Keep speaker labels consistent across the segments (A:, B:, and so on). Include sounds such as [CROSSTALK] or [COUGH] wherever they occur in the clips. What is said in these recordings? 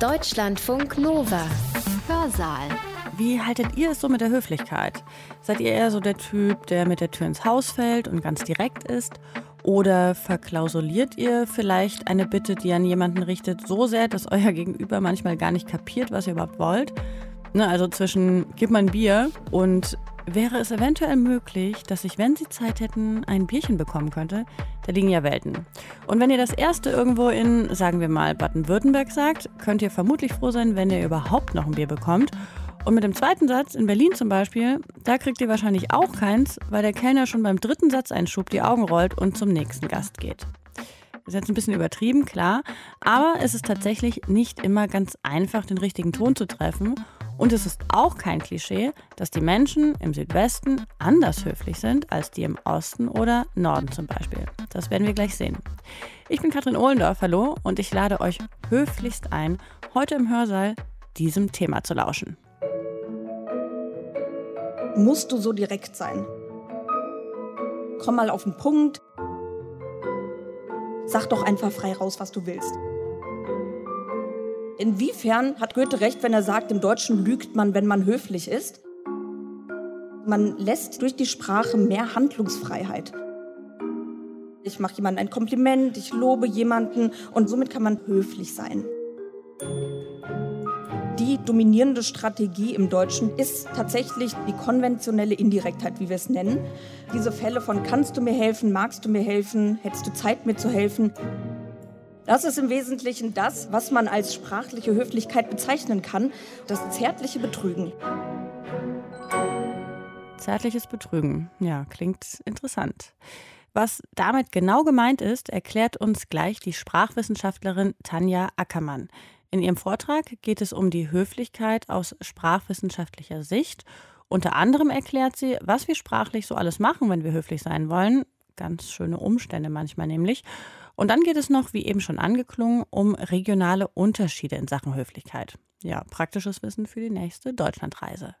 A: Deutschlandfunk Nova. Hörsaal.
B: Wie haltet ihr es so mit der Höflichkeit? Seid ihr eher so der Typ, der mit der Tür ins Haus fällt und ganz direkt ist? Oder verklausuliert ihr vielleicht eine Bitte, die an jemanden richtet, so sehr, dass euer Gegenüber manchmal gar nicht kapiert, was ihr überhaupt wollt? Ne, also zwischen gib mal ein Bier und wäre es eventuell möglich, dass ich, wenn Sie Zeit hätten, ein Bierchen bekommen könnte? Da liegen ja Welten. Und wenn ihr das erste irgendwo in, sagen wir mal, Baden-Württemberg sagt, könnt ihr vermutlich froh sein, wenn ihr überhaupt noch ein Bier bekommt. Und mit dem zweiten Satz, in Berlin zum Beispiel, da kriegt ihr wahrscheinlich auch keins, weil der Kellner schon beim dritten Satzeinschub die Augen rollt und zum nächsten Gast geht. Ist jetzt ein bisschen übertrieben, klar, aber es ist tatsächlich nicht immer ganz einfach, den richtigen Ton zu treffen und es ist auch kein Klischee, dass die Menschen im Südwesten anders höflich sind als die im Osten oder Norden zum Beispiel. Das werden wir gleich sehen. Ich bin Katrin Ohlendorf, hallo, und ich lade euch höflichst ein, heute im Hörsaal diesem Thema zu lauschen.
C: Musst du so direkt sein? Komm mal auf den Punkt. Sag doch einfach frei raus, was du willst. Inwiefern hat Goethe recht, wenn er sagt, im Deutschen lügt man, wenn man höflich ist? Man lässt durch die Sprache mehr Handlungsfreiheit. Ich mache jemandem ein Kompliment, ich lobe jemanden und somit kann man höflich sein. Die dominierende Strategie im Deutschen ist tatsächlich die konventionelle Indirektheit, wie wir es nennen. Diese Fälle von kannst du mir helfen, magst du mir helfen, hättest du Zeit mir zu helfen, das ist im Wesentlichen das, was man als sprachliche Höflichkeit bezeichnen kann, das zärtliche Betrügen.
B: Zärtliches Betrügen, ja, klingt interessant. Was damit genau gemeint ist, erklärt uns gleich die Sprachwissenschaftlerin Tanja Ackermann. In ihrem Vortrag geht es um die Höflichkeit aus sprachwissenschaftlicher Sicht. Unter anderem erklärt sie, was wir sprachlich so alles machen, wenn wir höflich sein wollen. Ganz schöne Umstände manchmal nämlich. Und dann geht es noch, wie eben schon angeklungen, um regionale Unterschiede in Sachen Höflichkeit. Ja, praktisches Wissen für die nächste Deutschlandreise.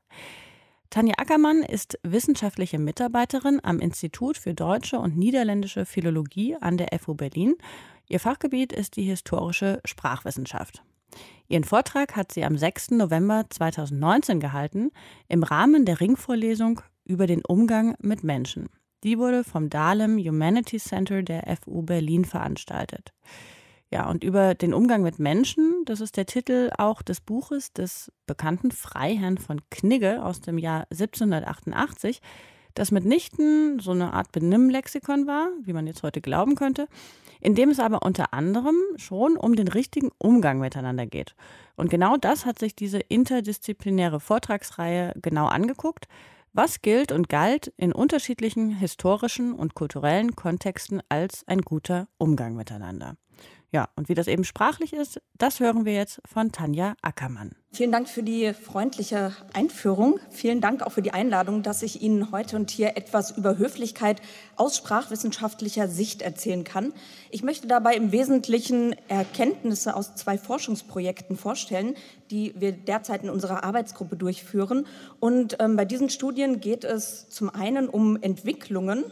B: Tanja Ackermann ist wissenschaftliche Mitarbeiterin am Institut für deutsche und niederländische Philologie an der FU Berlin. Ihr Fachgebiet ist die historische Sprachwissenschaft. Ihren Vortrag hat sie am 6. November 2019 gehalten im Rahmen der Ringvorlesung über den Umgang mit Menschen. Die wurde vom Dahlem Humanities Center der FU Berlin veranstaltet. Ja, und über den Umgang mit Menschen, das ist der Titel auch des Buches des bekannten Freiherrn von Knigge aus dem Jahr 1788, das mitnichten so eine Art Benimmlexikon war, wie man jetzt heute glauben könnte, in dem es aber unter anderem schon um den richtigen Umgang miteinander geht. Und genau das hat sich diese interdisziplinäre Vortragsreihe genau angeguckt was gilt und galt in unterschiedlichen historischen und kulturellen Kontexten als ein guter Umgang miteinander? Ja, und wie das eben sprachlich ist, das hören wir jetzt von Tanja Ackermann.
C: Vielen Dank für die freundliche Einführung. Vielen Dank auch für die Einladung, dass ich Ihnen heute und hier etwas über Höflichkeit aus sprachwissenschaftlicher Sicht erzählen kann. Ich möchte dabei im Wesentlichen Erkenntnisse aus zwei Forschungsprojekten vorstellen, die wir derzeit in unserer Arbeitsgruppe durchführen. Und ähm, bei diesen Studien geht es zum einen um Entwicklungen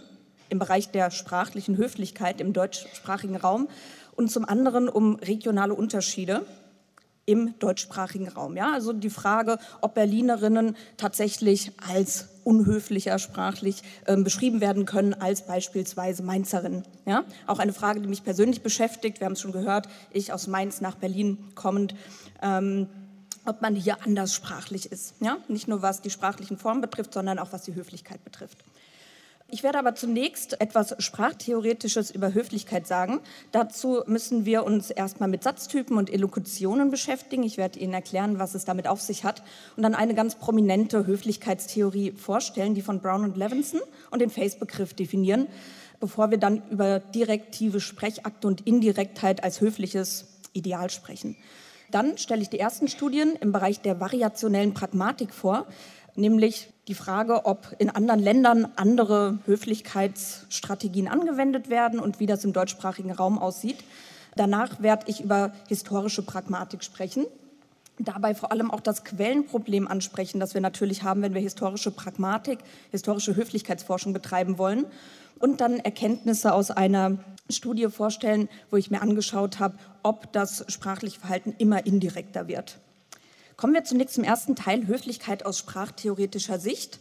C: im Bereich der sprachlichen Höflichkeit im deutschsprachigen Raum und zum anderen um regionale Unterschiede im deutschsprachigen Raum. Ja, also die Frage, ob Berlinerinnen tatsächlich als unhöflicher sprachlich äh, beschrieben werden können als beispielsweise Mainzerinnen. Ja, auch eine Frage, die mich persönlich beschäftigt. Wir haben es schon gehört, ich aus Mainz nach Berlin kommend. Ähm, ob man hier anders sprachlich ist. Ja? Nicht nur was die sprachlichen Formen betrifft, sondern auch was die Höflichkeit betrifft. Ich werde aber zunächst etwas Sprachtheoretisches über Höflichkeit sagen. Dazu müssen wir uns erstmal mit Satztypen und Elokutionen beschäftigen. Ich werde Ihnen erklären, was es damit auf sich hat und dann eine ganz prominente Höflichkeitstheorie vorstellen, die von Brown und Levinson und den Face-Begriff definieren, bevor wir dann über direktive Sprechakte und Indirektheit als höfliches Ideal sprechen. Dann stelle ich die ersten Studien im Bereich der variationellen Pragmatik vor, nämlich die Frage, ob in anderen Ländern andere Höflichkeitsstrategien angewendet werden und wie das im deutschsprachigen Raum aussieht. Danach werde ich über historische Pragmatik sprechen. Dabei vor allem auch das Quellenproblem ansprechen, das wir natürlich haben, wenn wir historische Pragmatik, historische Höflichkeitsforschung betreiben wollen. und dann Erkenntnisse aus einer Studie vorstellen, wo ich mir angeschaut habe, ob das sprachliche Verhalten immer indirekter wird. Kommen wir zunächst zum ersten Teil, Höflichkeit aus sprachtheoretischer Sicht.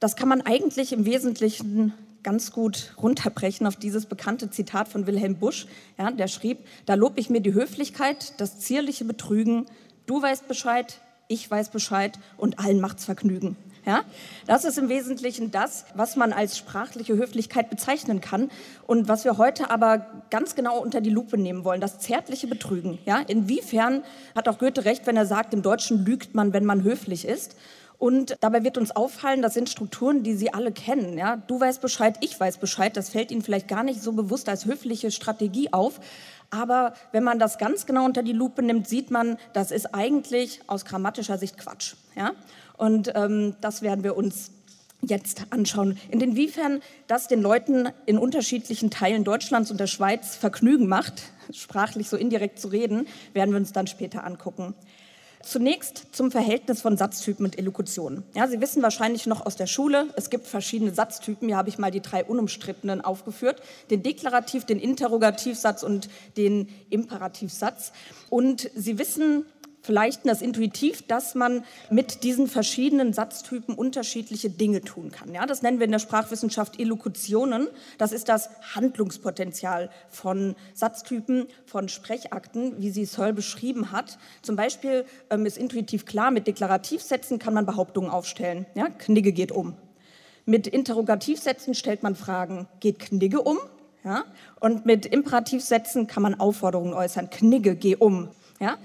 C: Das kann man eigentlich im Wesentlichen ganz gut runterbrechen auf dieses bekannte Zitat von Wilhelm Busch. Ja, der schrieb, da lob ich mir die Höflichkeit, das zierliche Betrügen, du weißt Bescheid, ich weiß Bescheid und allen macht's Vergnügen. Ja, das ist im Wesentlichen das, was man als sprachliche Höflichkeit bezeichnen kann und was wir heute aber ganz genau unter die Lupe nehmen wollen, das zärtliche Betrügen. Ja, inwiefern hat auch Goethe recht, wenn er sagt, im Deutschen lügt man, wenn man höflich ist? Und dabei wird uns auffallen, das sind Strukturen, die Sie alle kennen. Ja? Du weißt Bescheid, ich weiß Bescheid. Das fällt Ihnen vielleicht gar nicht so bewusst als höfliche Strategie auf. Aber wenn man das ganz genau unter die Lupe nimmt, sieht man, das ist eigentlich aus grammatischer Sicht Quatsch. Ja? Und ähm, das werden wir uns jetzt anschauen. Inwiefern das den Leuten in unterschiedlichen Teilen Deutschlands und der Schweiz Vergnügen macht, [LAUGHS] sprachlich so indirekt zu reden, werden wir uns dann später angucken. Zunächst zum Verhältnis von Satztypen und Elokutionen. Ja, Sie wissen wahrscheinlich noch aus der Schule, es gibt verschiedene Satztypen. Hier habe ich mal die drei unumstrittenen aufgeführt. Den Deklarativ, den Interrogativsatz und den Imperativsatz. Und Sie wissen vielleicht das intuitiv, dass man mit diesen verschiedenen Satztypen unterschiedliche Dinge tun kann. Ja, das nennen wir in der Sprachwissenschaft Elokutionen. Das ist das Handlungspotenzial von Satztypen, von Sprechakten, wie sie Searle beschrieben hat. Zum Beispiel ähm, ist intuitiv klar, mit Deklarativsätzen kann man Behauptungen aufstellen. Ja, Knigge geht um. Mit Interrogativsätzen stellt man Fragen, geht Knigge um? Ja? Und mit Imperativsätzen kann man Aufforderungen äußern, Knigge, geh um. Ja?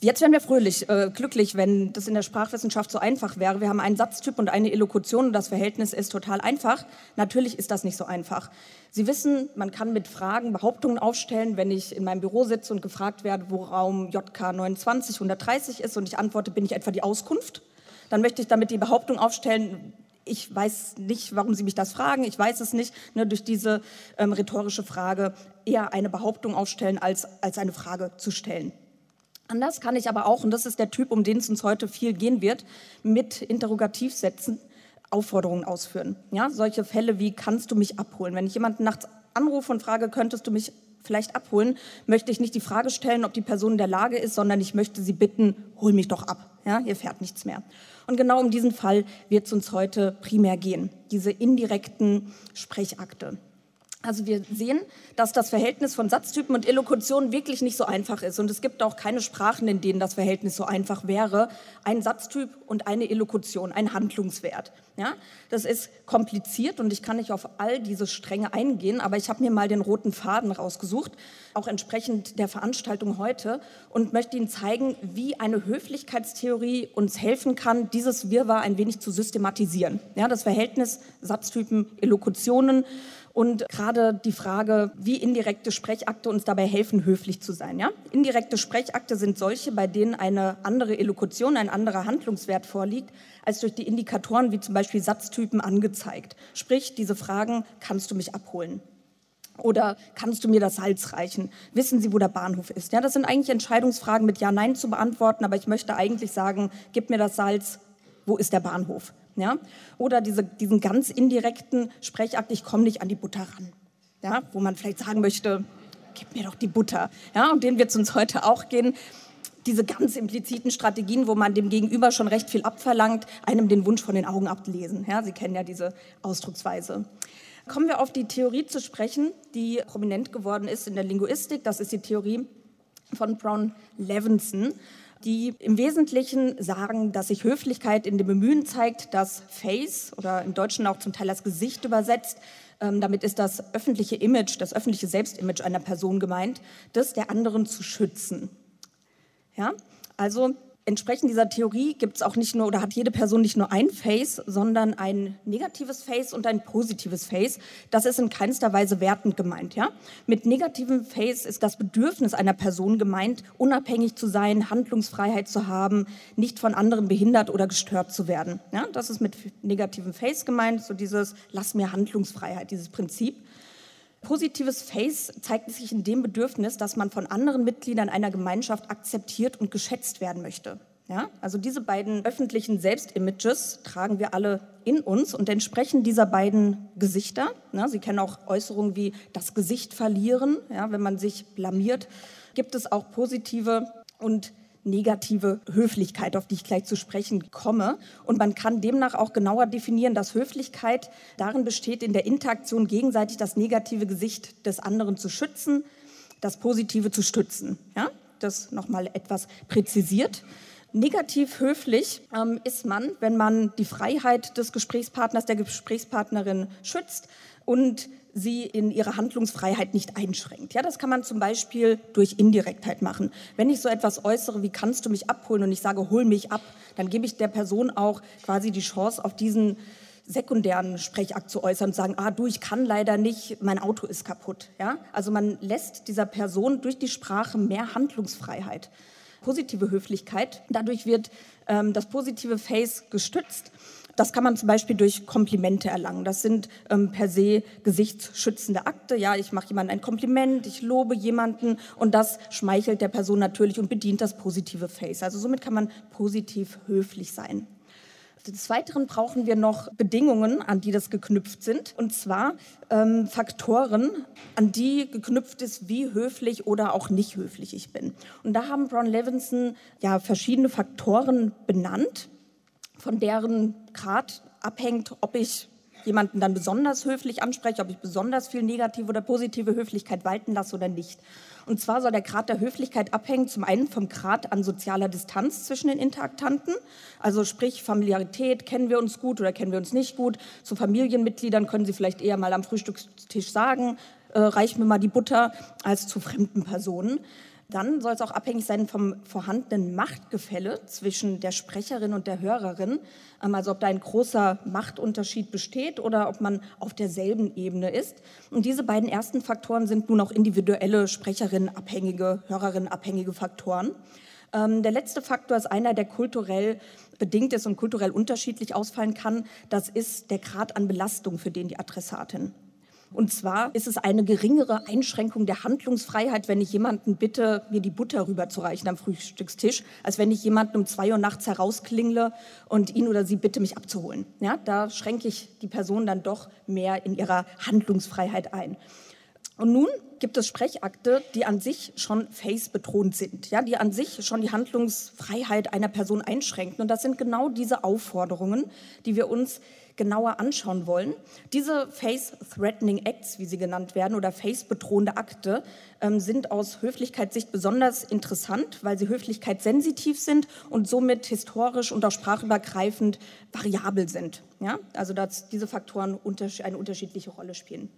C: Jetzt wären wir fröhlich, äh, glücklich, wenn das in der Sprachwissenschaft so einfach wäre. Wir haben einen Satztyp und eine Elokution und das Verhältnis ist total einfach. Natürlich ist das nicht so einfach. Sie wissen, man kann mit Fragen Behauptungen aufstellen. Wenn ich in meinem Büro sitze und gefragt werde, wo Raum JK 29 130 ist und ich antworte, bin ich etwa die Auskunft, dann möchte ich damit die Behauptung aufstellen, ich weiß nicht, warum Sie mich das fragen, ich weiß es nicht, ne, durch diese ähm, rhetorische Frage eher eine Behauptung aufstellen, als, als eine Frage zu stellen. Anders kann ich aber auch, und das ist der Typ, um den es uns heute viel gehen wird, mit Interrogativsätzen Aufforderungen ausführen. Ja, solche Fälle wie, kannst du mich abholen? Wenn ich jemanden nachts anrufe und frage, könntest du mich vielleicht abholen, möchte ich nicht die Frage stellen, ob die Person in der Lage ist, sondern ich möchte sie bitten, hol mich doch ab. Ja, hier fährt nichts mehr. Und genau um diesen Fall wird es uns heute primär gehen, diese indirekten Sprechakte. Also wir sehen, dass das Verhältnis von Satztypen und Elokution wirklich nicht so einfach ist. Und es gibt auch keine Sprachen, in denen das Verhältnis so einfach wäre. Ein Satztyp und eine Elokution, ein Handlungswert. Ja, das ist kompliziert und ich kann nicht auf all diese Stränge eingehen, aber ich habe mir mal den roten Faden rausgesucht, auch entsprechend der Veranstaltung heute und möchte Ihnen zeigen, wie eine Höflichkeitstheorie uns helfen kann, dieses Wirrwarr ein wenig zu systematisieren. Ja, das Verhältnis Satztypen, Elokutionen und gerade die Frage, wie indirekte Sprechakte uns dabei helfen, höflich zu sein. Ja? Indirekte Sprechakte sind solche, bei denen eine andere Elokution, ein anderer Handlungswert vorliegt, als durch die Indikatoren wie zum Beispiel Satztypen angezeigt. Sprich, diese Fragen, kannst du mich abholen? Oder kannst du mir das Salz reichen? Wissen Sie, wo der Bahnhof ist? Ja, das sind eigentlich Entscheidungsfragen mit Ja, Nein zu beantworten, aber ich möchte eigentlich sagen, gib mir das Salz, wo ist der Bahnhof? Ja? Oder diese, diesen ganz indirekten Sprechakt, ich komme nicht an die Butter ran. Ja? Wo man vielleicht sagen möchte, gib mir doch die Butter. Ja? Und den wird es uns heute auch gehen. Diese ganz impliziten Strategien, wo man dem Gegenüber schon recht viel abverlangt, einem den Wunsch von den Augen ablesen. Ja? Sie kennen ja diese Ausdrucksweise. Kommen wir auf die Theorie zu sprechen, die prominent geworden ist in der Linguistik. Das ist die Theorie von Brown Levinson die im Wesentlichen sagen, dass sich Höflichkeit in dem Bemühen zeigt, das Face oder im Deutschen auch zum Teil das Gesicht übersetzt. Ähm, damit ist das öffentliche Image, das öffentliche Selbstimage einer Person gemeint, das der anderen zu schützen. Ja, also entsprechend dieser Theorie gibt es auch nicht nur oder hat jede Person nicht nur ein Face, sondern ein negatives Face und ein positives Face. Das ist in keinster Weise wertend gemeint. Ja? Mit negativem Face ist das Bedürfnis einer Person gemeint, unabhängig zu sein, Handlungsfreiheit zu haben, nicht von anderen behindert oder gestört zu werden. Ja? Das ist mit negativem Face gemeint, so dieses Lass mir Handlungsfreiheit, dieses Prinzip. Positives Face zeigt sich in dem Bedürfnis, dass man von anderen Mitgliedern einer Gemeinschaft akzeptiert und geschätzt werden möchte. Ja? Also diese beiden öffentlichen Selbstimages tragen wir alle in uns und entsprechen dieser beiden Gesichter. Ne? Sie kennen auch Äußerungen wie das Gesicht verlieren, ja, wenn man sich blamiert. Gibt es auch positive und negative Höflichkeit, auf die ich gleich zu sprechen komme. Und man kann demnach auch genauer definieren, dass Höflichkeit darin besteht, in der Interaktion gegenseitig das negative Gesicht des anderen zu schützen, das Positive zu stützen. Ja? Das nochmal etwas präzisiert. Negativ höflich ähm, ist man, wenn man die Freiheit des Gesprächspartners, der Gesprächspartnerin schützt und sie in ihrer Handlungsfreiheit nicht einschränkt. Ja, das kann man zum Beispiel durch Indirektheit machen. Wenn ich so etwas äußere, wie kannst du mich abholen und ich sage, hol mich ab, dann gebe ich der Person auch quasi die Chance, auf diesen sekundären Sprechakt zu äußern und sagen, ah du, ich kann leider nicht, mein Auto ist kaputt. Ja? Also man lässt dieser Person durch die Sprache mehr Handlungsfreiheit positive Höflichkeit. Dadurch wird ähm, das positive Face gestützt. Das kann man zum Beispiel durch Komplimente erlangen. Das sind ähm, per se gesichtsschützende Akte. Ja, ich mache jemandem ein Kompliment, ich lobe jemanden und das schmeichelt der Person natürlich und bedient das positive Face. Also somit kann man positiv höflich sein. Des Weiteren brauchen wir noch Bedingungen, an die das geknüpft sind, und zwar ähm, Faktoren, an die geknüpft ist, wie höflich oder auch nicht höflich ich bin. Und da haben Brown Levinson ja verschiedene Faktoren benannt, von deren Grad abhängt, ob ich jemanden dann besonders höflich anspreche, ob ich besonders viel negative oder positive Höflichkeit walten lasse oder nicht. Und zwar soll der Grad der Höflichkeit abhängen, zum einen vom Grad an sozialer Distanz zwischen den Interaktanten, also sprich Familiarität, kennen wir uns gut oder kennen wir uns nicht gut. Zu Familienmitgliedern können Sie vielleicht eher mal am Frühstückstisch sagen, äh, reich mir mal die Butter, als zu fremden Personen. Dann soll es auch abhängig sein vom vorhandenen Machtgefälle zwischen der Sprecherin und der Hörerin. Ähm, also ob da ein großer Machtunterschied besteht oder ob man auf derselben Ebene ist. Und diese beiden ersten Faktoren sind nun auch individuelle Sprecherinnenabhängige, Hörerinnenabhängige Faktoren. Ähm, der letzte Faktor ist einer, der kulturell bedingt ist und kulturell unterschiedlich ausfallen kann. Das ist der Grad an Belastung für den die Adressatin. Und zwar ist es eine geringere Einschränkung der Handlungsfreiheit, wenn ich jemanden bitte, mir die Butter rüberzureichen am Frühstückstisch, als wenn ich jemanden um zwei Uhr nachts herausklingle und ihn oder sie bitte, mich abzuholen. Ja, da schränke ich die Person dann doch mehr in ihrer Handlungsfreiheit ein. Und nun gibt es Sprechakte, die an sich schon face-betont sind, ja, die an sich schon die Handlungsfreiheit einer Person einschränken. Und das sind genau diese Aufforderungen, die wir uns genauer anschauen wollen. Diese Face-Threatening Acts, wie sie genannt werden, oder face-bedrohende Akte, ähm, sind aus Höflichkeitssicht besonders interessant, weil sie höflichkeitssensitiv sind und somit historisch und auch sprachübergreifend variabel sind. Ja? Also dass diese Faktoren eine unterschiedliche Rolle spielen.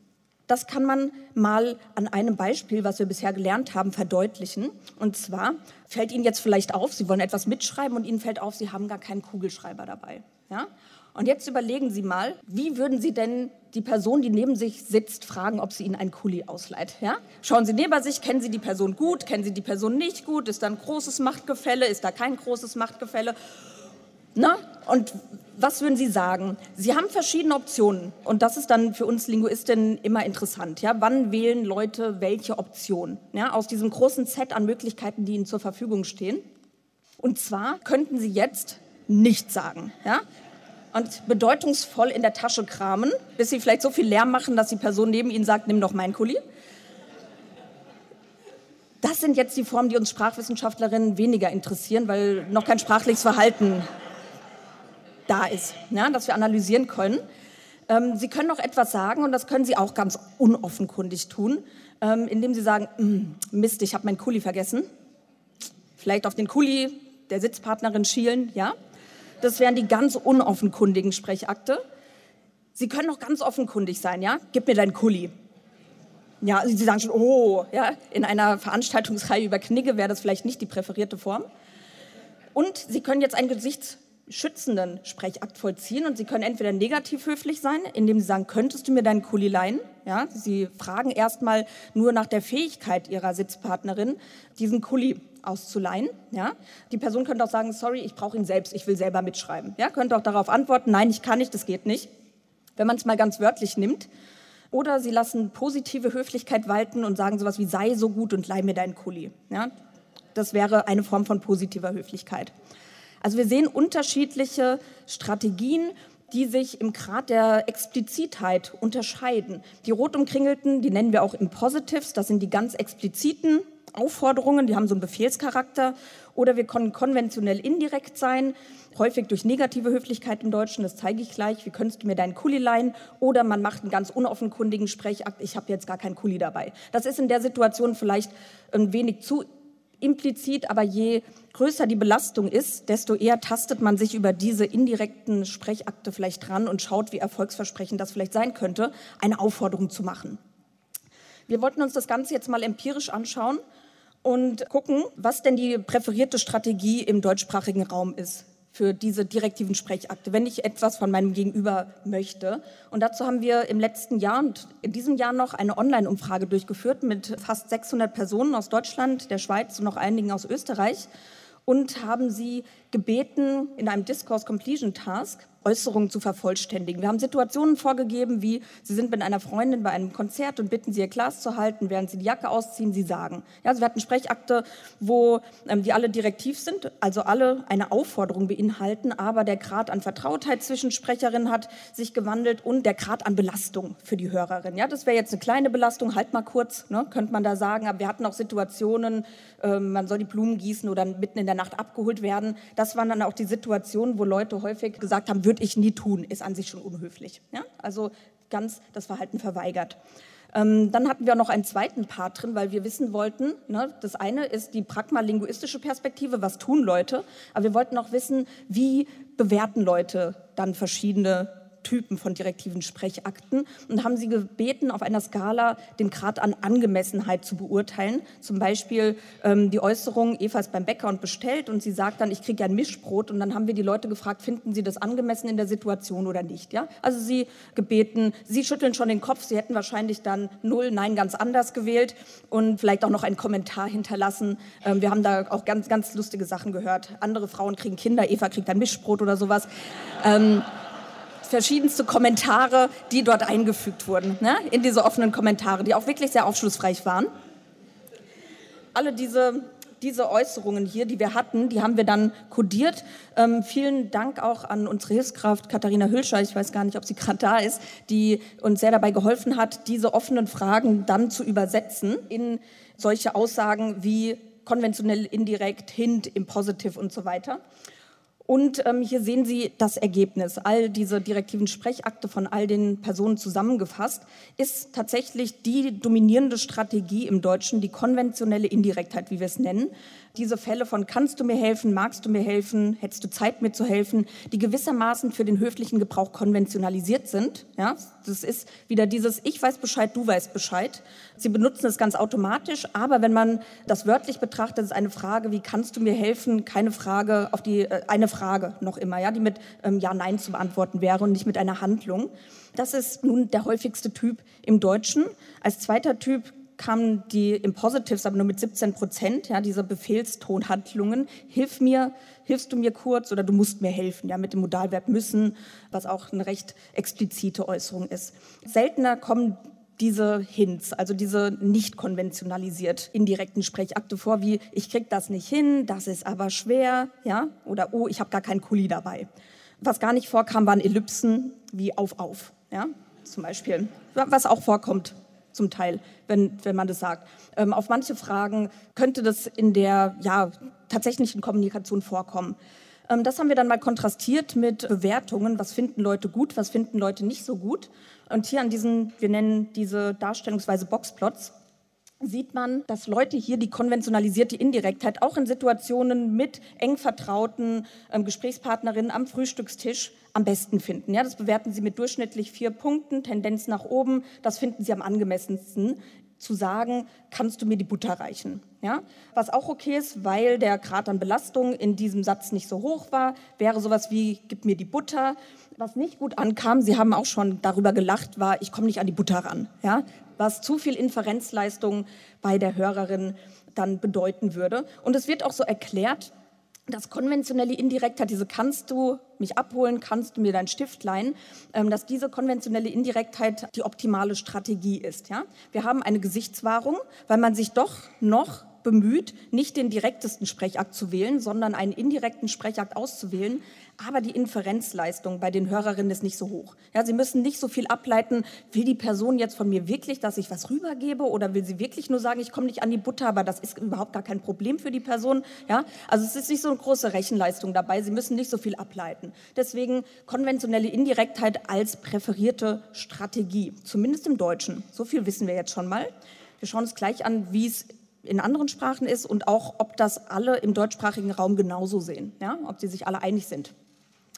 C: Das kann man mal an einem Beispiel, was wir bisher gelernt haben, verdeutlichen. Und zwar fällt Ihnen jetzt vielleicht auf, Sie wollen etwas mitschreiben und Ihnen fällt auf, Sie haben gar keinen Kugelschreiber dabei. Ja? Und jetzt überlegen Sie mal, wie würden Sie denn die Person, die neben sich sitzt, fragen, ob sie Ihnen einen Kuli ausleiht? Ja? Schauen Sie neben sich, kennen Sie die Person gut, kennen Sie die Person nicht gut, ist da ein großes Machtgefälle, ist da kein großes Machtgefälle? Na? Und was würden Sie sagen? Sie haben verschiedene Optionen und das ist dann für uns Linguistinnen immer interessant. Ja? Wann wählen Leute welche Option ja? aus diesem großen Set an Möglichkeiten, die ihnen zur Verfügung stehen? Und zwar könnten Sie jetzt nichts sagen. Ja? Und bedeutungsvoll in der Tasche kramen, bis sie vielleicht so viel Lärm machen, dass die Person neben ihnen sagt, nimm doch meinen Kuli. Das sind jetzt die Formen, die uns Sprachwissenschaftlerinnen weniger interessieren, weil noch kein sprachliches Verhalten da ist, ja, das wir analysieren können. Ähm, sie können noch etwas sagen und das können Sie auch ganz unoffenkundig tun, ähm, indem Sie sagen, mm, Mist, ich habe meinen Kuli vergessen. Vielleicht auf den Kuli der Sitzpartnerin schielen, ja. Das wären die ganz unoffenkundigen Sprechakte. Sie können auch ganz offenkundig sein, ja? Gib mir deinen Kuli. Ja, Sie sagen schon, oh, ja, in einer Veranstaltungsreihe über Knigge wäre das vielleicht nicht die präferierte Form. Und Sie können jetzt einen gesichtsschützenden Sprechakt vollziehen und Sie können entweder negativ höflich sein, indem Sie sagen, könntest du mir deinen Kuli leihen? Ja, Sie fragen erstmal nur nach der Fähigkeit Ihrer Sitzpartnerin, diesen Kuli auszuleihen. Ja? Die Person könnte auch sagen, sorry, ich brauche ihn selbst, ich will selber mitschreiben. Ja? Könnte auch darauf antworten, nein, ich kann nicht, das geht nicht. Wenn man es mal ganz wörtlich nimmt. Oder sie lassen positive Höflichkeit walten und sagen sowas wie, sei so gut und leih mir deinen Kuli. Ja? Das wäre eine Form von positiver Höflichkeit. Also wir sehen unterschiedliche Strategien, die sich im Grad der Explizitheit unterscheiden. Die rot umkringelten, die nennen wir auch Impositives, das sind die ganz expliziten Aufforderungen, die haben so einen Befehlscharakter. Oder wir können konventionell indirekt sein, häufig durch negative Höflichkeit im Deutschen, das zeige ich gleich, wie könntest du mir deinen Kuli leihen? Oder man macht einen ganz unoffenkundigen Sprechakt, ich habe jetzt gar keinen Kuli dabei. Das ist in der Situation vielleicht ein wenig zu implizit, aber je größer die Belastung ist, desto eher tastet man sich über diese indirekten Sprechakte vielleicht dran und schaut, wie erfolgsversprechend das vielleicht sein könnte, eine Aufforderung zu machen. Wir wollten uns das Ganze jetzt mal empirisch anschauen und gucken, was denn die präferierte Strategie im deutschsprachigen Raum ist für diese direktiven Sprechakte, wenn ich etwas von meinem Gegenüber möchte. Und dazu haben wir im letzten Jahr und in diesem Jahr noch eine Online-Umfrage durchgeführt mit fast 600 Personen aus Deutschland, der Schweiz und noch einigen aus Österreich und haben sie gebeten, in einem Discourse Completion Task Äußerungen zu vervollständigen. Wir haben Situationen vorgegeben, wie Sie sind mit einer Freundin bei einem Konzert und bitten Sie, Ihr Glas zu halten, während Sie die Jacke ausziehen, Sie sagen. Ja, also wir hatten Sprechakte, wo ähm, die alle direktiv sind, also alle eine Aufforderung beinhalten, aber der Grad an Vertrautheit zwischen Sprecherinnen hat sich gewandelt und der Grad an Belastung für die Hörerin. Ja, das wäre jetzt eine kleine Belastung, halt mal kurz, ne, könnte man da sagen, aber wir hatten auch Situationen, äh, man soll die Blumen gießen oder mitten in der Nacht abgeholt werden. Das waren dann auch die Situationen, wo Leute häufig gesagt haben, würde ich nie tun, ist an sich schon unhöflich. Ja? Also ganz das Verhalten verweigert. Ähm, dann hatten wir noch einen zweiten Part drin, weil wir wissen wollten, ne, das eine ist die pragmalinguistische Perspektive, was tun Leute, aber wir wollten auch wissen, wie bewerten Leute dann verschiedene Typen von direktiven Sprechakten und haben sie gebeten, auf einer Skala den Grad an Angemessenheit zu beurteilen. Zum Beispiel ähm, die Äußerung, Eva ist beim Bäcker und bestellt und sie sagt dann, ich kriege ein Mischbrot und dann haben wir die Leute gefragt, finden sie das angemessen in der Situation oder nicht. Ja? Also sie gebeten, sie schütteln schon den Kopf, sie hätten wahrscheinlich dann null, nein, ganz anders gewählt und vielleicht auch noch einen Kommentar hinterlassen. Ähm, wir haben da auch ganz, ganz lustige Sachen gehört. Andere Frauen kriegen Kinder, Eva kriegt ein Mischbrot oder sowas. Ähm, verschiedenste Kommentare, die dort eingefügt wurden, ne? in diese offenen Kommentare, die auch wirklich sehr aufschlussreich waren. Alle diese, diese Äußerungen hier, die wir hatten, die haben wir dann kodiert. Ähm, vielen Dank auch an unsere Hilfskraft Katharina Hülscher, ich weiß gar nicht, ob sie gerade da ist, die uns sehr dabei geholfen hat, diese offenen Fragen dann zu übersetzen in solche Aussagen wie konventionell, indirekt, hint, im Positive und so weiter. Und ähm, hier sehen Sie das Ergebnis. All diese direktiven Sprechakte von all den Personen zusammengefasst ist tatsächlich die dominierende Strategie im Deutschen, die konventionelle Indirektheit, wie wir es nennen diese Fälle von kannst du mir helfen, magst du mir helfen, hättest du Zeit mir zu helfen, die gewissermaßen für den höflichen Gebrauch konventionalisiert sind. Ja, das ist wieder dieses Ich weiß Bescheid, du weißt Bescheid. Sie benutzen es ganz automatisch, aber wenn man das wörtlich betrachtet, ist eine Frage, wie kannst du mir helfen, keine Frage auf die äh, eine Frage noch immer, ja, die mit ähm, ja nein zu beantworten wäre und nicht mit einer Handlung. Das ist nun der häufigste Typ im Deutschen. Als zweiter Typ kamen die Impositives aber nur mit 17 Prozent, ja, diese Befehlstonhandlungen. Hilf mir, hilfst du mir kurz oder du musst mir helfen, ja, mit dem Modalverb müssen, was auch eine recht explizite Äußerung ist. Seltener kommen diese Hints, also diese nicht konventionalisiert indirekten Sprechakte vor, wie ich krieg das nicht hin, das ist aber schwer, ja, oder oh, ich habe gar keinen Kuli dabei. Was gar nicht vorkam, waren Ellipsen wie auf auf, ja, zum Beispiel, was auch vorkommt zum Teil, wenn, wenn man das sagt. Ähm, auf manche Fragen könnte das in der ja, tatsächlichen Kommunikation vorkommen. Ähm, das haben wir dann mal kontrastiert mit Bewertungen. Was finden Leute gut, was finden Leute nicht so gut? Und hier an diesen, wir nennen diese Darstellungsweise Boxplots, sieht man, dass Leute hier die konventionalisierte Indirektheit auch in Situationen mit eng vertrauten ähm, Gesprächspartnerinnen am Frühstückstisch am besten finden. Ja, das bewerten sie mit durchschnittlich vier Punkten, Tendenz nach oben. Das finden sie am angemessensten zu sagen, kannst du mir die Butter reichen? Ja? Was auch okay ist, weil der Grad an Belastung in diesem Satz nicht so hoch war, wäre sowas wie, gib mir die Butter. Was nicht gut ankam, Sie haben auch schon darüber gelacht, war, ich komme nicht an die Butter ran. Ja? Was zu viel Inferenzleistung bei der Hörerin dann bedeuten würde. Und es wird auch so erklärt, das konventionelle Indirektheit, diese kannst du mich abholen, kannst du mir deinen Stift leihen, ähm, dass diese konventionelle Indirektheit die optimale Strategie ist. Ja? Wir haben eine Gesichtswahrung, weil man sich doch noch bemüht, nicht den direktesten Sprechakt zu wählen, sondern einen indirekten Sprechakt auszuwählen. Aber die Inferenzleistung bei den Hörerinnen ist nicht so hoch. Ja, sie müssen nicht so viel ableiten, will die Person jetzt von mir wirklich, dass ich was rübergebe oder will sie wirklich nur sagen, ich komme nicht an die Butter, aber das ist überhaupt gar kein Problem für die Person. Ja, also es ist nicht so eine große Rechenleistung dabei. Sie müssen nicht so viel ableiten. Deswegen konventionelle Indirektheit als präferierte Strategie, zumindest im Deutschen. So viel wissen wir jetzt schon mal. Wir schauen uns gleich an, wie es in anderen Sprachen ist und auch, ob das alle im deutschsprachigen Raum genauso sehen, ja? ob sie sich alle einig sind.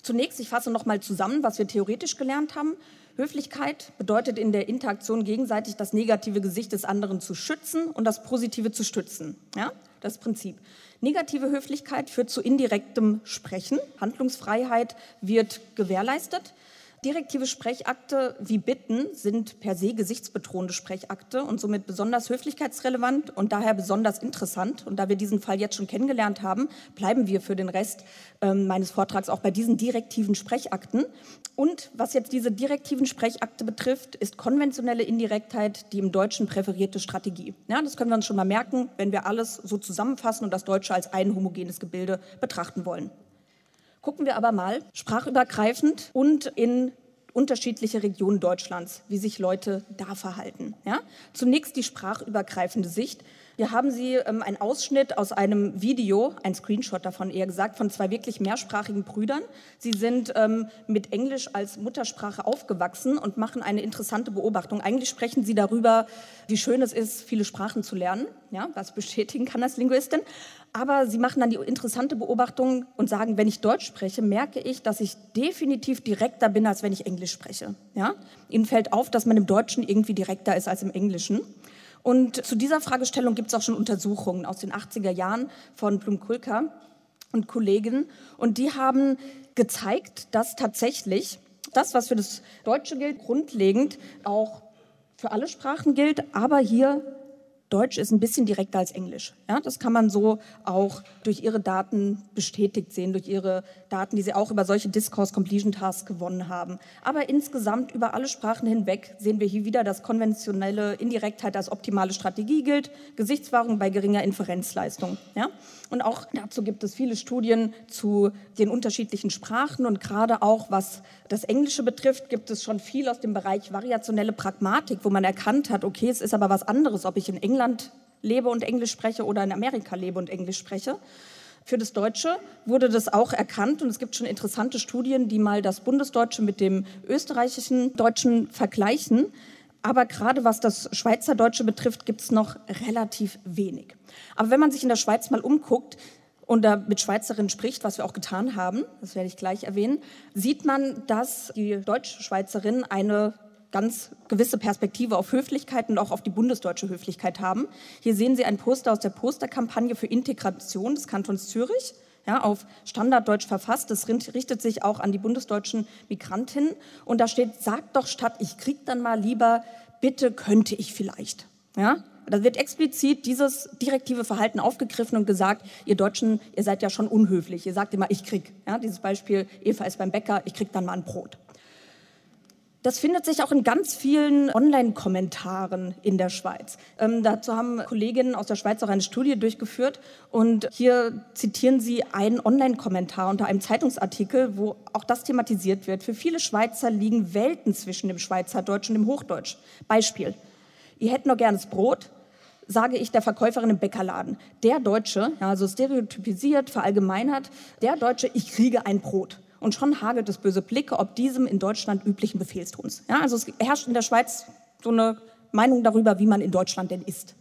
C: Zunächst, ich fasse noch mal zusammen, was wir theoretisch gelernt haben. Höflichkeit bedeutet in der Interaktion gegenseitig das negative Gesicht des anderen zu schützen und das positive zu stützen. Ja? Das Prinzip. Negative Höflichkeit führt zu indirektem Sprechen. Handlungsfreiheit wird gewährleistet. Direktive Sprechakte wie Bitten sind per se gesichtsbetonende Sprechakte und somit besonders höflichkeitsrelevant und daher besonders interessant. Und da wir diesen Fall jetzt schon kennengelernt haben, bleiben wir für den Rest ähm, meines Vortrags auch bei diesen direktiven Sprechakten. Und was jetzt diese direktiven Sprechakte betrifft, ist konventionelle Indirektheit die im Deutschen präferierte Strategie. Ja, das können wir uns schon mal merken, wenn wir alles so zusammenfassen und das Deutsche als ein homogenes Gebilde betrachten wollen. Gucken wir aber mal sprachübergreifend und in unterschiedliche Regionen Deutschlands, wie sich Leute da verhalten. Ja? Zunächst die sprachübergreifende Sicht. Hier haben Sie ähm, einen Ausschnitt aus einem Video, ein Screenshot davon eher gesagt, von zwei wirklich mehrsprachigen Brüdern. Sie sind ähm, mit Englisch als Muttersprache aufgewachsen und machen eine interessante Beobachtung. Eigentlich sprechen Sie darüber, wie schön es ist, viele Sprachen zu lernen, ja, was bestätigen kann als Linguistin. Aber Sie machen dann die interessante Beobachtung und sagen, wenn ich Deutsch spreche, merke ich, dass ich definitiv direkter bin, als wenn ich Englisch spreche. Ja? Ihnen fällt auf, dass man im Deutschen irgendwie direkter ist als im Englischen. Und zu dieser Fragestellung gibt es auch schon Untersuchungen aus den 80er Jahren von Blum-Kulka und Kollegen. Und die haben gezeigt, dass tatsächlich das, was für das Deutsche gilt, grundlegend auch für alle Sprachen gilt, aber hier Deutsch ist ein bisschen direkter als Englisch. Ja, das kann man so auch durch ihre Daten bestätigt sehen, durch ihre Daten, die sie auch über solche Discourse Completion Tasks gewonnen haben. Aber insgesamt über alle Sprachen hinweg sehen wir hier wieder, dass konventionelle Indirektheit als optimale Strategie gilt, Gesichtswahrung bei geringer Inferenzleistung. Ja? Und auch dazu gibt es viele Studien zu den unterschiedlichen Sprachen und gerade auch was das Englische betrifft, gibt es schon viel aus dem Bereich variationelle Pragmatik, wo man erkannt hat, okay, es ist aber was anderes, ob ich in England lebe und Englisch spreche oder in Amerika lebe und Englisch spreche. Für das Deutsche wurde das auch erkannt und es gibt schon interessante Studien, die mal das Bundesdeutsche mit dem österreichischen Deutschen vergleichen. Aber gerade was das Schweizerdeutsche betrifft, gibt es noch relativ wenig. Aber wenn man sich in der Schweiz mal umguckt und da mit Schweizerinnen spricht, was wir auch getan haben, das werde ich gleich erwähnen, sieht man, dass die Deutschschweizerinnen eine ganz gewisse Perspektive auf Höflichkeit und auch auf die bundesdeutsche Höflichkeit haben. Hier sehen Sie ein Poster aus der Posterkampagne für Integration des Kantons Zürich, ja, auf Standarddeutsch verfasst. Das richtet sich auch an die bundesdeutschen Migrantinnen. Und da steht, sagt doch statt, ich krieg dann mal lieber, bitte könnte ich vielleicht. Ja, da wird explizit dieses direktive Verhalten aufgegriffen und gesagt, ihr Deutschen, ihr seid ja schon unhöflich. Ihr sagt immer, ich krieg. Ja, dieses Beispiel, Eva ist beim Bäcker, ich krieg dann mal ein Brot. Das findet sich auch in ganz vielen Online-Kommentaren in der Schweiz. Ähm, dazu haben Kolleginnen aus der Schweiz auch eine Studie durchgeführt und hier zitieren sie einen Online-Kommentar unter einem Zeitungsartikel, wo auch das thematisiert wird. Für viele Schweizer liegen Welten zwischen dem Schweizerdeutsch und dem Hochdeutsch. Beispiel. Ihr hättet noch gerne das Brot, sage ich der Verkäuferin im Bäckerladen. Der Deutsche, ja, also stereotypisiert, verallgemeinert, der Deutsche, ich kriege ein Brot. Und schon hagelt es böse Blicke, ob diesem in Deutschland üblichen Befehlstons. Ja, also es herrscht in der Schweiz so eine Meinung darüber, wie man in Deutschland denn ist.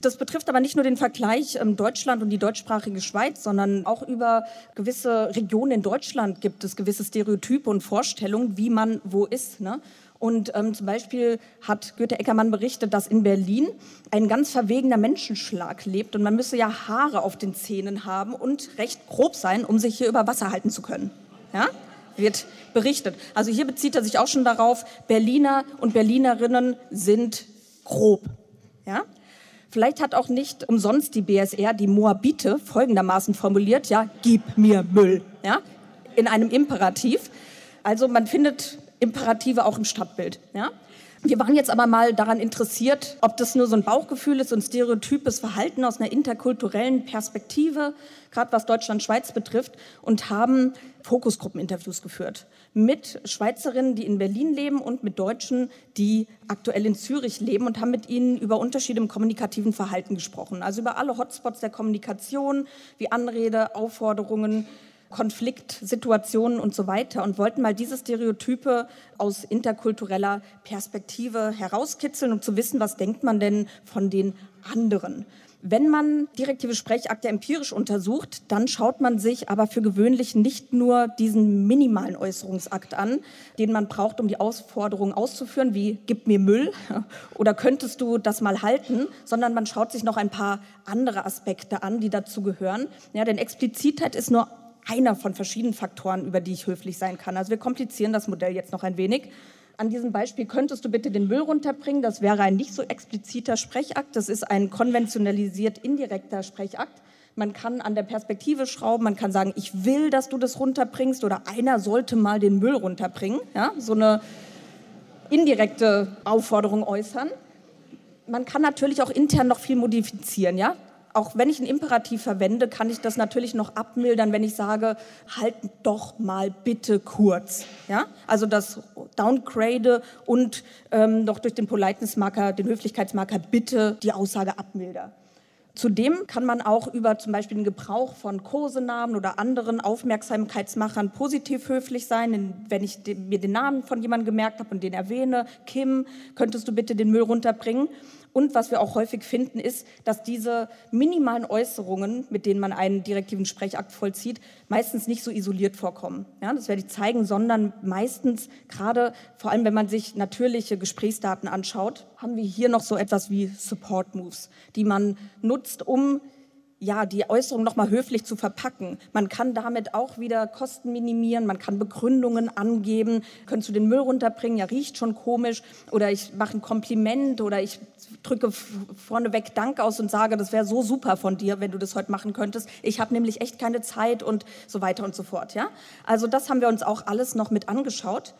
C: Das betrifft aber nicht nur den Vergleich ähm, Deutschland und die deutschsprachige Schweiz, sondern auch über gewisse Regionen in Deutschland gibt es gewisse Stereotype und Vorstellungen, wie man wo ist. Ne? Und ähm, zum Beispiel hat Goethe Eckermann berichtet, dass in Berlin ein ganz verwegener Menschenschlag lebt und man müsse ja Haare auf den Zähnen haben und recht grob sein, um sich hier über Wasser halten zu können. Ja? Wird berichtet. Also hier bezieht er sich auch schon darauf, Berliner und Berlinerinnen sind grob. Ja? Vielleicht hat auch nicht umsonst die BSR die Moabite folgendermaßen formuliert, ja, gib mir Müll, ja, in einem Imperativ. Also man findet Imperative auch im Stadtbild, ja. Wir waren jetzt aber mal daran interessiert, ob das nur so ein Bauchgefühl ist, ein stereotypes Verhalten aus einer interkulturellen Perspektive, gerade was Deutschland-Schweiz betrifft, und haben Fokusgruppeninterviews geführt mit Schweizerinnen, die in Berlin leben und mit Deutschen, die aktuell in Zürich leben und haben mit ihnen über Unterschiede im kommunikativen Verhalten gesprochen. Also über alle Hotspots der Kommunikation, wie Anrede, Aufforderungen, Konfliktsituationen und so weiter und wollten mal diese Stereotype aus interkultureller Perspektive herauskitzeln, um zu wissen, was denkt man denn von den anderen. Wenn man direktive Sprechakte empirisch untersucht, dann schaut man sich aber für gewöhnlich nicht nur diesen minimalen Äußerungsakt an, den man braucht, um die Ausforderungen auszuführen, wie gib mir Müll [LAUGHS] oder könntest du das mal halten, sondern man schaut sich noch ein paar andere Aspekte an, die dazu gehören. Ja, denn Explizitheit ist nur einer von verschiedenen Faktoren, über die ich höflich sein kann. Also wir komplizieren das Modell jetzt noch ein wenig. An diesem Beispiel könntest du bitte den Müll runterbringen. Das wäre ein nicht so expliziter Sprechakt. Das ist ein konventionalisiert indirekter Sprechakt. Man kann an der Perspektive schrauben, man kann sagen, ich will, dass du das runterbringst oder einer sollte mal den Müll runterbringen. Ja, so eine indirekte Aufforderung äußern. Man kann natürlich auch intern noch viel modifizieren. Ja? Auch wenn ich ein Imperativ verwende, kann ich das natürlich noch abmildern, wenn ich sage, halt doch mal bitte kurz. Ja? Also das Downgrade und ähm, noch durch den Politeness-Marker, den Höflichkeitsmarker bitte die Aussage abmilder. Zudem kann man auch über zum Beispiel den Gebrauch von Kosenamen oder anderen Aufmerksamkeitsmachern positiv höflich sein. Wenn ich mir den Namen von jemandem gemerkt habe und den erwähne, Kim, könntest du bitte den Müll runterbringen? Und was wir auch häufig finden, ist, dass diese minimalen Äußerungen, mit denen man einen direktiven Sprechakt vollzieht, meistens nicht so isoliert vorkommen. Ja, das werde ich zeigen, sondern meistens, gerade vor allem wenn man sich natürliche Gesprächsdaten anschaut, haben wir hier noch so etwas wie Support Moves, die man nutzt, um ja, die Äußerung nochmal höflich zu verpacken. Man kann damit auch wieder Kosten minimieren, man kann Begründungen angeben. Könntest du den Müll runterbringen? Ja, riecht schon komisch. Oder ich mache ein Kompliment oder ich drücke vorneweg Dank aus und sage, das wäre so super von dir, wenn du das heute machen könntest. Ich habe nämlich echt keine Zeit und so weiter und so fort. Ja? Also das haben wir uns auch alles noch mit angeschaut.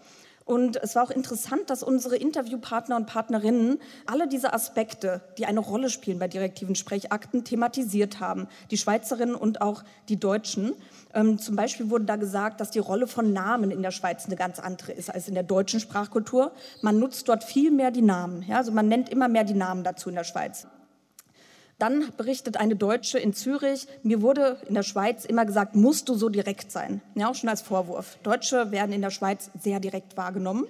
C: Und es war auch interessant, dass unsere Interviewpartner und Partnerinnen alle diese Aspekte, die eine Rolle spielen bei direktiven Sprechakten, thematisiert haben. Die Schweizerinnen und auch die Deutschen. Ähm, zum Beispiel wurde da gesagt, dass die Rolle von Namen in der Schweiz eine ganz andere ist als in der deutschen Sprachkultur. Man nutzt dort viel mehr die Namen. Ja? Also man nennt immer mehr die Namen dazu in der Schweiz. Dann berichtet eine Deutsche in Zürich, mir wurde in der Schweiz immer gesagt, musst du so direkt sein. Ja, auch schon als Vorwurf. Deutsche werden in der Schweiz sehr direkt wahrgenommen.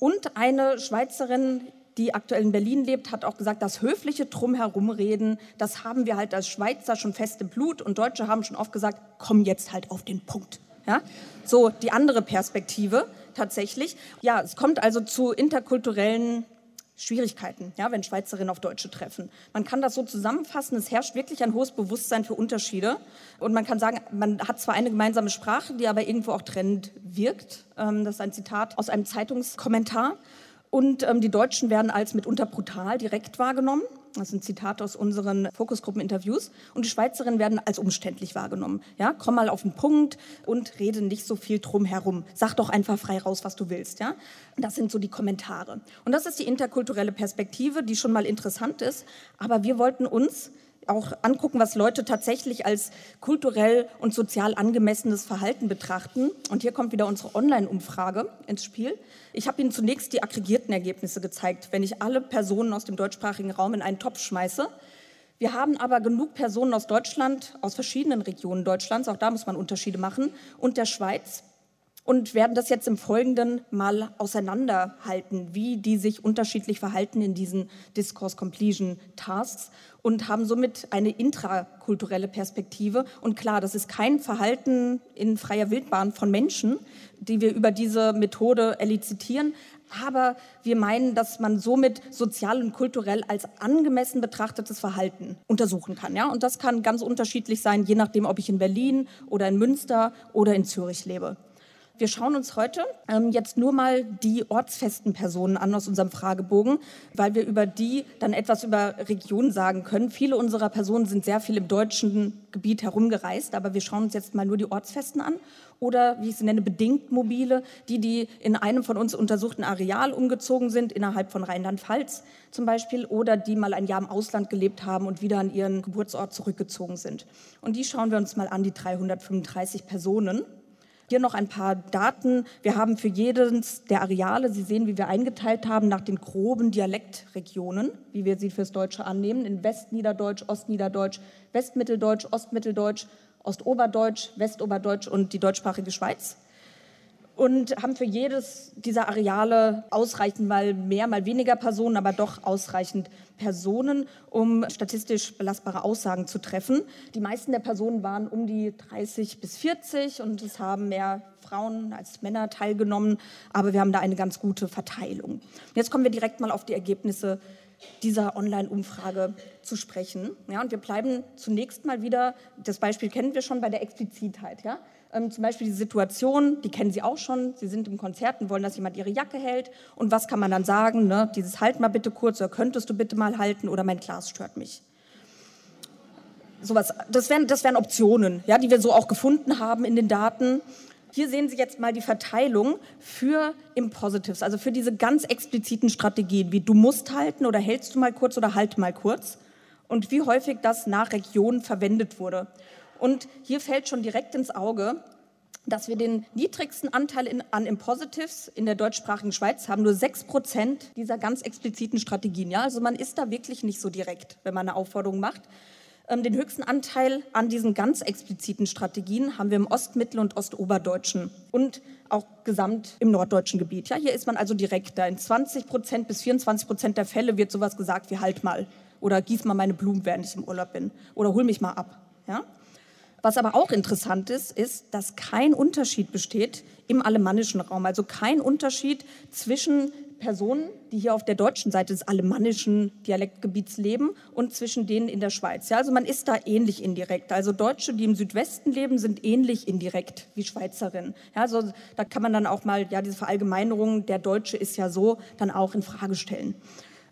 C: Und eine Schweizerin, die aktuell in Berlin lebt, hat auch gesagt, das höfliche Drumherumreden, das haben wir halt als Schweizer schon fest im Blut und Deutsche haben schon oft gesagt, komm jetzt halt auf den Punkt. Ja? So die andere Perspektive tatsächlich. Ja, es kommt also zu interkulturellen Schwierigkeiten, ja, wenn Schweizerinnen auf Deutsche treffen. Man kann das so zusammenfassen, es herrscht wirklich ein hohes Bewusstsein für Unterschiede. Und man kann sagen, man hat zwar eine gemeinsame Sprache, die aber irgendwo auch trennend wirkt. Ähm, das ist ein Zitat aus einem Zeitungskommentar. Und ähm, die Deutschen werden als mitunter brutal direkt wahrgenommen. Das ist ein Zitat aus unseren Fokusgruppeninterviews. Und die Schweizerinnen werden als umständlich wahrgenommen. Ja, komm mal auf den Punkt und rede nicht so viel drum herum. Sag doch einfach frei raus, was du willst. Ja, das sind so die Kommentare. Und das ist die interkulturelle Perspektive, die schon mal interessant ist. Aber wir wollten uns auch angucken, was Leute tatsächlich als kulturell und sozial angemessenes Verhalten betrachten. Und hier kommt wieder unsere Online-Umfrage ins Spiel. Ich habe Ihnen zunächst die aggregierten Ergebnisse gezeigt, wenn ich alle Personen aus dem deutschsprachigen Raum in einen Topf schmeiße. Wir haben aber genug Personen aus Deutschland, aus verschiedenen Regionen Deutschlands, auch da muss man Unterschiede machen, und der Schweiz, und werden das jetzt im Folgenden mal auseinanderhalten, wie die sich unterschiedlich verhalten in diesen Discourse Completion Tasks und haben somit eine intrakulturelle Perspektive. Und klar, das ist kein Verhalten in freier Wildbahn von Menschen, die wir über diese Methode elizitieren, aber wir meinen, dass man somit sozial und kulturell als angemessen betrachtetes Verhalten untersuchen kann. Ja? Und das kann ganz unterschiedlich sein, je nachdem, ob ich in Berlin oder in Münster oder in Zürich lebe. Wir schauen uns heute ähm, jetzt nur mal die ortsfesten Personen an aus unserem Fragebogen, weil wir über die dann etwas über Regionen sagen können. Viele unserer Personen sind sehr viel im deutschen Gebiet herumgereist, aber wir schauen uns jetzt mal nur die ortsfesten an oder, wie ich sie nenne, bedingt mobile, die, die in einem von uns untersuchten Areal umgezogen sind, innerhalb von Rheinland-Pfalz zum Beispiel, oder die mal ein Jahr im Ausland gelebt haben und wieder an ihren Geburtsort zurückgezogen sind. Und die schauen wir uns mal an, die 335 Personen. Hier noch ein paar Daten. Wir haben für jedes der Areale, Sie sehen, wie wir eingeteilt haben, nach den groben Dialektregionen, wie wir sie fürs Deutsche annehmen, in Westniederdeutsch, Ostniederdeutsch, Westmitteldeutsch, Ostmitteldeutsch, Ostoberdeutsch, Westoberdeutsch und die deutschsprachige Schweiz und haben für jedes dieser Areale ausreichend mal mehr, mal weniger Personen, aber doch ausreichend Personen, um statistisch belastbare Aussagen zu treffen. Die meisten der Personen waren um die 30 bis 40 und es haben mehr Frauen als Männer teilgenommen, aber wir haben da eine ganz gute Verteilung. Jetzt kommen wir direkt mal auf die Ergebnisse dieser Online-Umfrage zu sprechen. Ja, und wir bleiben zunächst mal wieder, das Beispiel kennen wir schon bei der Explizitheit. Ja? Ähm, zum Beispiel die Situation, die kennen Sie auch schon. Sie sind im Konzert und wollen, dass jemand Ihre Jacke hält. Und was kann man dann sagen? Ne? Dieses Halt mal bitte kurz oder könntest du bitte mal halten oder mein Glas stört mich. Sowas, das wären, das wären Optionen, ja, die wir so auch gefunden haben in den Daten. Hier sehen Sie jetzt mal die Verteilung für Impositives, also für diese ganz expliziten Strategien, wie du musst halten oder hältst du mal kurz oder halt mal kurz und wie häufig das nach Region verwendet wurde. Und hier fällt schon direkt ins Auge, dass wir den niedrigsten Anteil in, an Impositives in der deutschsprachigen Schweiz haben, nur 6 Prozent dieser ganz expliziten Strategien. Ja, also man ist da wirklich nicht so direkt, wenn man eine Aufforderung macht. Ähm, den höchsten Anteil an diesen ganz expliziten Strategien haben wir im Ostmittel- und Ostoberdeutschen und auch gesamt im norddeutschen Gebiet. Ja, hier ist man also direkter. In 20 Prozent bis 24 Prozent der Fälle wird sowas gesagt wie halt mal oder gieß mal meine Blumen, während ich im Urlaub bin oder hol mich mal ab. Ja? Was aber auch interessant ist, ist, dass kein Unterschied besteht im alemannischen Raum. Also kein Unterschied zwischen Personen, die hier auf der deutschen Seite des alemannischen Dialektgebiets leben und zwischen denen in der Schweiz. Ja, also man ist da ähnlich indirekt. Also Deutsche, die im Südwesten leben, sind ähnlich indirekt wie Schweizerinnen. Ja, also da kann man dann auch mal ja diese Verallgemeinerung, der Deutsche ist ja so, dann auch in Frage stellen.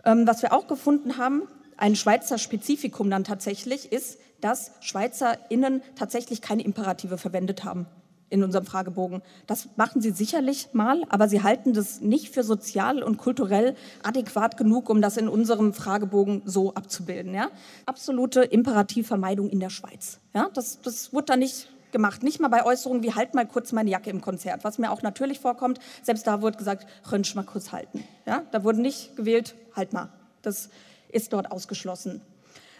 C: Ähm, was wir auch gefunden haben, ein Schweizer Spezifikum dann tatsächlich ist, dass SchweizerInnen tatsächlich keine Imperative verwendet haben in unserem Fragebogen. Das machen sie sicherlich mal, aber sie halten das nicht für sozial und kulturell adäquat genug, um das in unserem Fragebogen so abzubilden. Ja? Absolute Imperativvermeidung in der Schweiz. Ja? Das, das wurde da nicht gemacht. Nicht mal bei Äußerungen wie halt mal kurz meine Jacke im Konzert, was mir auch natürlich vorkommt. Selbst da wurde gesagt, Rönsch mal kurz halten. Ja? Da wurde nicht gewählt, halt mal. Das ist dort ausgeschlossen.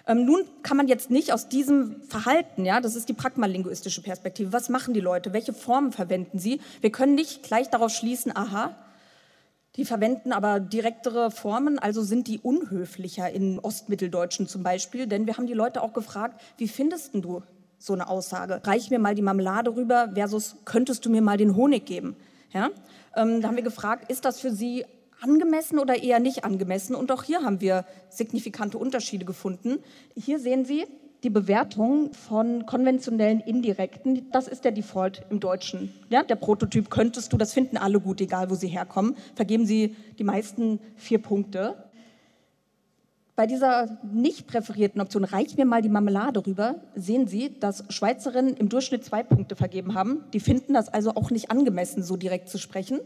C: Ähm, nun kann man jetzt nicht aus diesem Verhalten, ja, das ist die pragmalinguistische Perspektive, was machen die Leute, welche Formen verwenden sie? Wir können nicht gleich darauf schließen, aha, die verwenden aber direktere Formen, also sind die unhöflicher in Ostmitteldeutschen zum Beispiel, denn wir haben die Leute auch gefragt, wie findest du so eine Aussage? Reich mir mal die Marmelade rüber versus könntest du mir mal den Honig geben? Ja? Ähm, da haben wir gefragt, ist das für Sie angemessen oder eher nicht angemessen. Und auch hier haben wir signifikante Unterschiede gefunden. Hier sehen Sie die Bewertung von konventionellen Indirekten. Das ist der Default im Deutschen. Ja, der Prototyp könntest du, das finden alle gut, egal wo sie herkommen. Vergeben Sie die meisten vier Punkte. Bei dieser nicht präferierten Option, reicht mir mal die Marmelade rüber, sehen Sie, dass Schweizerinnen im Durchschnitt zwei Punkte vergeben haben. Die finden das also auch nicht angemessen, so direkt zu sprechen.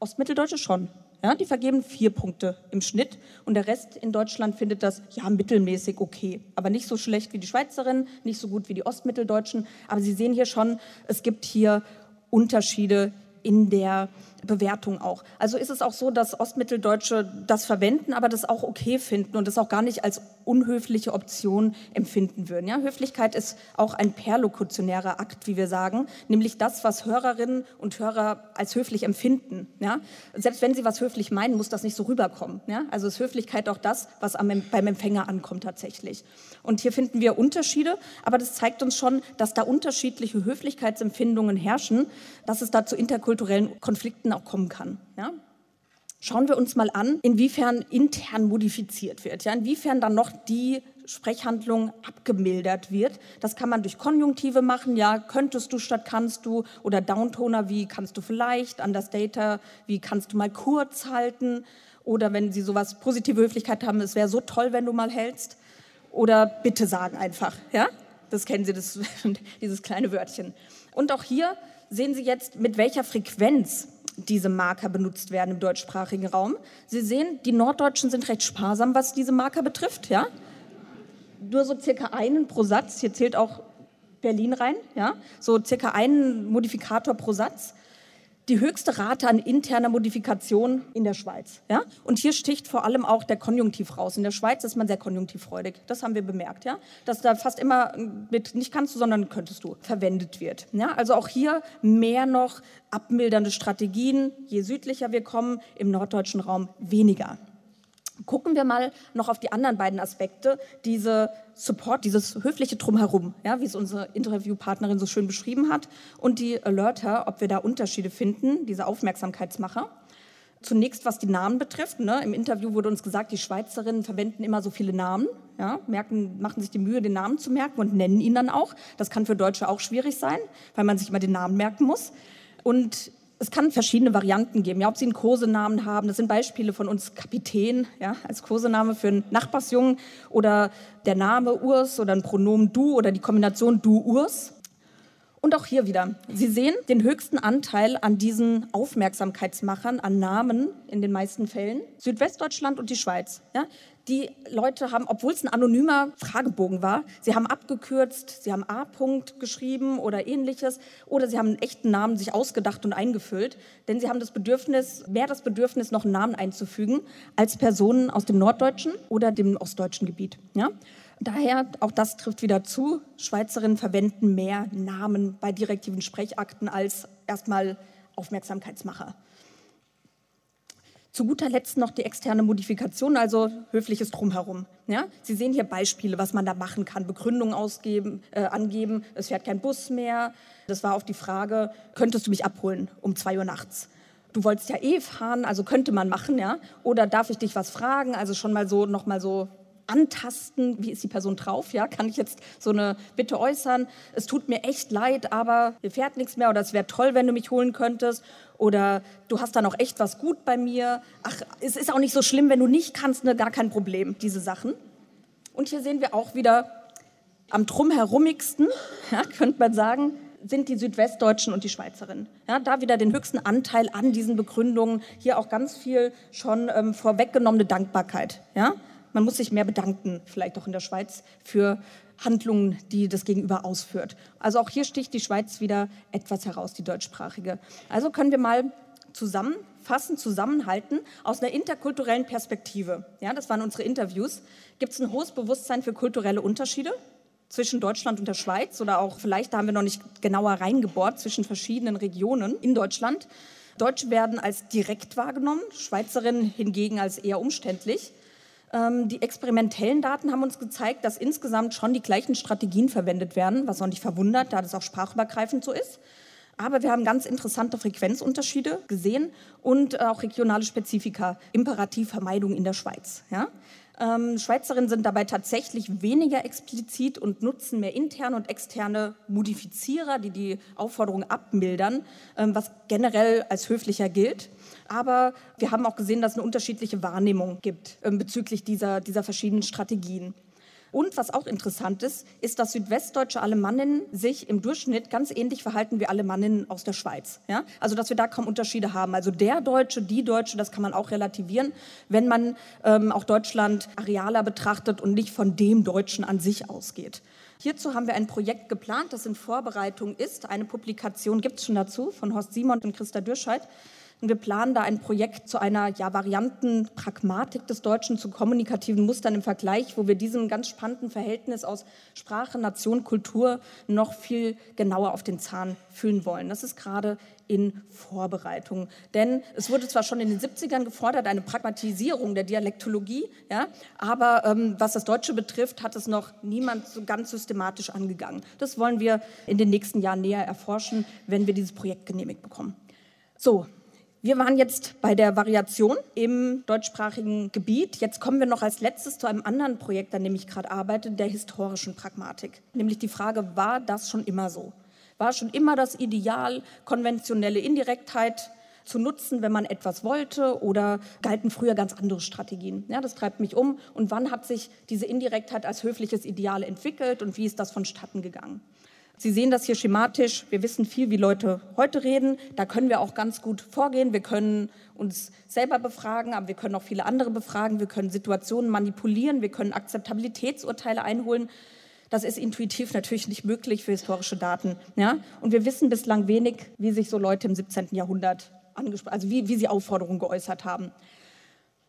C: Ostmitteldeutsche schon. Ja, die vergeben vier Punkte im Schnitt und der Rest in Deutschland findet das ja mittelmäßig okay, aber nicht so schlecht wie die Schweizerinnen, nicht so gut wie die Ostmitteldeutschen. Aber Sie sehen hier schon, es gibt hier Unterschiede in der Bewertung auch. Also ist es auch so, dass Ostmitteldeutsche das verwenden, aber das auch okay finden und das auch gar nicht als unhöfliche Option empfinden würden. Ja, Höflichkeit ist auch ein perlokutionärer Akt, wie wir sagen, nämlich das, was Hörerinnen und Hörer als höflich empfinden. Ja, selbst wenn sie was höflich meinen, muss das nicht so rüberkommen. Ja, also ist Höflichkeit auch das, was am, beim Empfänger ankommt tatsächlich. Und hier finden wir Unterschiede, aber das zeigt uns schon, dass da unterschiedliche Höflichkeitsempfindungen herrschen, dass es da zu interkulturellen Konflikten auch kommen kann. Ja? Schauen wir uns mal an, inwiefern intern modifiziert wird, ja? inwiefern dann noch die Sprechhandlung abgemildert wird. Das kann man durch Konjunktive machen, ja, könntest du statt kannst du oder Downtoner wie kannst du vielleicht, Understater wie kannst du mal kurz halten oder wenn sie sowas positive Höflichkeit haben, es wäre so toll, wenn du mal hältst oder bitte sagen einfach, ja? Das kennen Sie, das, [LAUGHS] dieses kleine Wörtchen. Und auch hier sehen Sie jetzt, mit welcher Frequenz diese Marker benutzt werden im deutschsprachigen Raum. Sie sehen, die Norddeutschen sind recht sparsam, was diese Marker betrifft. Ja? Nur so circa einen pro Satz. Hier zählt auch Berlin rein. Ja? So circa einen Modifikator pro Satz die höchste Rate an interner Modifikation in der Schweiz. Ja? Und hier sticht vor allem auch der Konjunktiv raus. In der Schweiz ist man sehr konjunktivfreudig. Das haben wir bemerkt, ja? dass da fast immer mit nicht kannst du, sondern könntest du verwendet wird. Ja? Also auch hier mehr noch abmildernde Strategien. Je südlicher wir kommen, im norddeutschen Raum weniger. Gucken wir mal noch auf die anderen beiden Aspekte, diese Support, dieses höfliche Drumherum, ja, wie es unsere Interviewpartnerin so schön beschrieben hat, und die Alerter, ob wir da Unterschiede finden, diese Aufmerksamkeitsmacher. Zunächst, was die Namen betrifft. Ne? Im Interview wurde uns gesagt, die Schweizerinnen verwenden immer so viele Namen, ja? merken, machen sich die Mühe, den Namen zu merken und nennen ihn dann auch. Das kann für Deutsche auch schwierig sein, weil man sich immer den Namen merken muss. Und es kann verschiedene Varianten geben, ja, ob sie einen Kosenamen haben. Das sind Beispiele von uns Kapitän, ja, als Kosename für einen Nachbarsjungen oder der Name Urs oder ein Pronomen du oder die Kombination du Urs. Und auch hier wieder. Sie sehen den höchsten Anteil an diesen Aufmerksamkeitsmachern, an Namen in den meisten Fällen. Südwestdeutschland und die Schweiz. Ja? Die Leute haben, obwohl es ein anonymer Fragebogen war, sie haben abgekürzt, sie haben A-Punkt geschrieben oder ähnliches oder sie haben einen echten Namen sich ausgedacht und eingefüllt, denn sie haben das Bedürfnis, mehr das Bedürfnis, noch einen Namen einzufügen als Personen aus dem norddeutschen oder dem ostdeutschen Gebiet. Ja? Daher, auch das trifft wieder zu, Schweizerinnen verwenden mehr Namen bei direktiven Sprechakten als erstmal Aufmerksamkeitsmacher. Zu guter Letzt noch die externe Modifikation, also höfliches Drumherum. Ja? Sie sehen hier Beispiele, was man da machen kann. Begründungen ausgeben, äh, angeben, es fährt kein Bus mehr. Das war auf die Frage, könntest du mich abholen um zwei Uhr nachts? Du wolltest ja eh fahren, also könnte man machen, ja? Oder darf ich dich was fragen? Also schon mal so, noch mal so antasten, wie ist die Person drauf, ja, kann ich jetzt so eine Bitte äußern, es tut mir echt leid, aber hier fährt nichts mehr oder es wäre toll, wenn du mich holen könntest oder du hast da noch echt was gut bei mir, ach, es ist auch nicht so schlimm, wenn du nicht kannst, ne, gar kein Problem, diese Sachen. Und hier sehen wir auch wieder am drumherumigsten, [LAUGHS] ja, könnte man sagen, sind die Südwestdeutschen und die Schweizerinnen. Ja, da wieder den höchsten Anteil an diesen Begründungen. Hier auch ganz viel schon ähm, vorweggenommene Dankbarkeit. Ja? Man muss sich mehr bedanken, vielleicht auch in der Schweiz, für Handlungen, die das Gegenüber ausführt. Also auch hier sticht die Schweiz wieder etwas heraus, die deutschsprachige. Also können wir mal zusammenfassen, zusammenhalten aus einer interkulturellen Perspektive. Ja, das waren unsere Interviews. Gibt es ein hohes Bewusstsein für kulturelle Unterschiede zwischen Deutschland und der Schweiz oder auch vielleicht, da haben wir noch nicht genauer reingebohrt, zwischen verschiedenen Regionen in Deutschland. Deutsche werden als direkt wahrgenommen, Schweizerinnen hingegen als eher umständlich. Ähm, die experimentellen Daten haben uns gezeigt, dass insgesamt schon die gleichen Strategien verwendet werden, was auch nicht verwundert, da das auch sprachübergreifend so ist. Aber wir haben ganz interessante Frequenzunterschiede gesehen und auch regionale Spezifika, Imperativvermeidung in der Schweiz. Ja? Ähm, Schweizerinnen sind dabei tatsächlich weniger explizit und nutzen mehr interne und externe Modifizierer, die die Aufforderung abmildern, ähm, was generell als höflicher gilt. Aber wir haben auch gesehen, dass es eine unterschiedliche Wahrnehmung gibt ähm, bezüglich dieser, dieser verschiedenen Strategien. Und was auch interessant ist, ist, dass südwestdeutsche Alemanninnen sich im Durchschnitt ganz ähnlich verhalten wie Alemanninnen aus der Schweiz. Ja? Also dass wir da kaum Unterschiede haben. Also der Deutsche, die Deutsche, das kann man auch relativieren, wenn man ähm, auch Deutschland arealer betrachtet und nicht von dem Deutschen an sich ausgeht. Hierzu haben wir ein Projekt geplant, das in Vorbereitung ist. Eine Publikation gibt es schon dazu von Horst Simon und Christa Dürscheid. Und wir planen da ein Projekt zu einer ja, Variantenpragmatik des Deutschen, zu kommunikativen Mustern im Vergleich, wo wir diesem ganz spannenden Verhältnis aus Sprache, Nation, Kultur noch viel genauer auf den Zahn fühlen wollen. Das ist gerade in Vorbereitung. Denn es wurde zwar schon in den 70ern gefordert, eine Pragmatisierung der Dialektologie, ja, aber ähm, was das Deutsche betrifft, hat es noch niemand so ganz systematisch angegangen. Das wollen wir in den nächsten Jahren näher erforschen, wenn wir dieses Projekt genehmigt bekommen. So, Wir waren jetzt bei der Variation im deutschsprachigen Gebiet. Jetzt kommen wir noch als letztes zu einem anderen Projekt, an dem ich gerade arbeite, der historischen Pragmatik. Nämlich die Frage, war das schon immer so? War schon immer das Ideal konventionelle Indirektheit zu nutzen, wenn man etwas wollte oder galten früher ganz andere Strategien? Ja, das treibt mich um. Und wann hat sich diese Indirektheit als höfliches Ideal entwickelt und wie ist das vonstatten gegangen? Sie sehen das hier schematisch. Wir wissen viel, wie Leute heute reden. Da können wir auch ganz gut vorgehen. Wir können uns selber befragen, aber wir können auch viele andere befragen. Wir können Situationen manipulieren. Wir können Akzeptabilitätsurteile einholen. Das ist intuitiv natürlich nicht möglich für historische Daten. Ja? Und wir wissen bislang wenig, wie sich so Leute im 17. Jahrhundert angesprochen, also wie, wie sie Aufforderungen geäußert haben.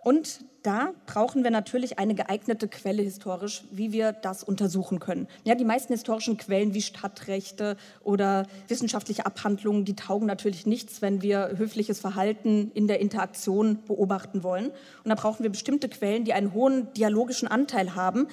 C: Und da brauchen wir natürlich eine geeignete Quelle historisch, wie wir das untersuchen können. Ja, die meisten historischen Quellen wie Stadtrechte oder wissenschaftliche Abhandlungen, die taugen natürlich nichts, wenn wir höfliches Verhalten in der Interaktion beobachten wollen. Und da brauchen wir bestimmte Quellen, die einen hohen dialogischen Anteil haben,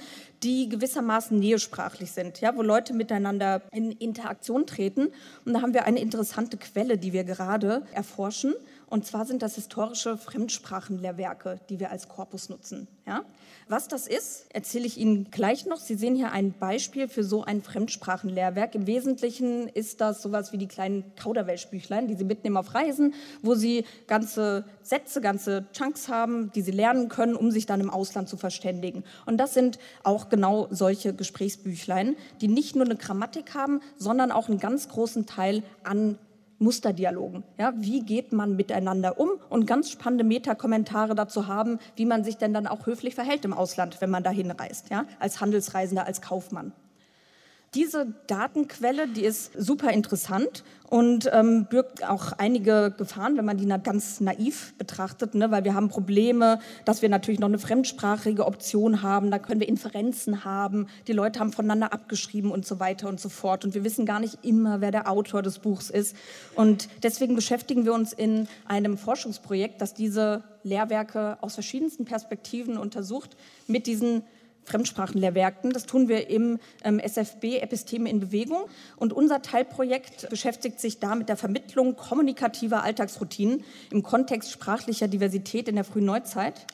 C: die gewissermaßen nähesprachlich sind, ja, wo Leute miteinander in Interaktion treten. Und da haben wir eine interessante Quelle, die wir gerade erforschen. Und zwar sind das historische Fremdsprachenlehrwerke, die wir als Korpus nutzen. Ja? Was das ist, erzähle ich Ihnen gleich noch. Sie sehen hier ein Beispiel für so ein Fremdsprachenlehrwerk. Im Wesentlichen ist das sowas wie die kleinen Kauderwelschbüchlein, die Sie mitnehmen auf Reisen, wo Sie ganze Sätze, ganze Chunks haben, die Sie lernen können, um sich dann im Ausland zu verständigen. Und das sind auch genau solche Gesprächsbüchlein, die nicht nur eine Grammatik haben, sondern auch einen ganz großen Teil an Musterdialogen. Ja, wie geht man miteinander um? Und ganz spannende Metakommentare dazu haben, wie man sich denn dann auch höflich verhält im Ausland, wenn man dahin reist, ja, als Handelsreisender, als Kaufmann. Diese Datenquelle, die ist super interessant und ähm, birgt auch einige Gefahren, wenn man die ganz naiv betrachtet, ne? weil wir haben Probleme, dass wir natürlich noch eine fremdsprachige Option haben, da können wir Inferenzen haben, die Leute haben voneinander abgeschrieben und so weiter und so fort und wir wissen gar nicht immer, wer der Autor des Buchs ist und deswegen beschäftigen wir uns in einem Forschungsprojekt, das diese Lehrwerke aus verschiedensten Perspektiven untersucht, mit diesen Fremdsprachenlehrwerken. Das tun wir im ähm, SFB Episteme in Bewegung. Und unser Teilprojekt beschäftigt sich da mit der Vermittlung kommunikativer Alltagsroutinen im Kontext sprachlicher Diversität in der frühen Neuzeit.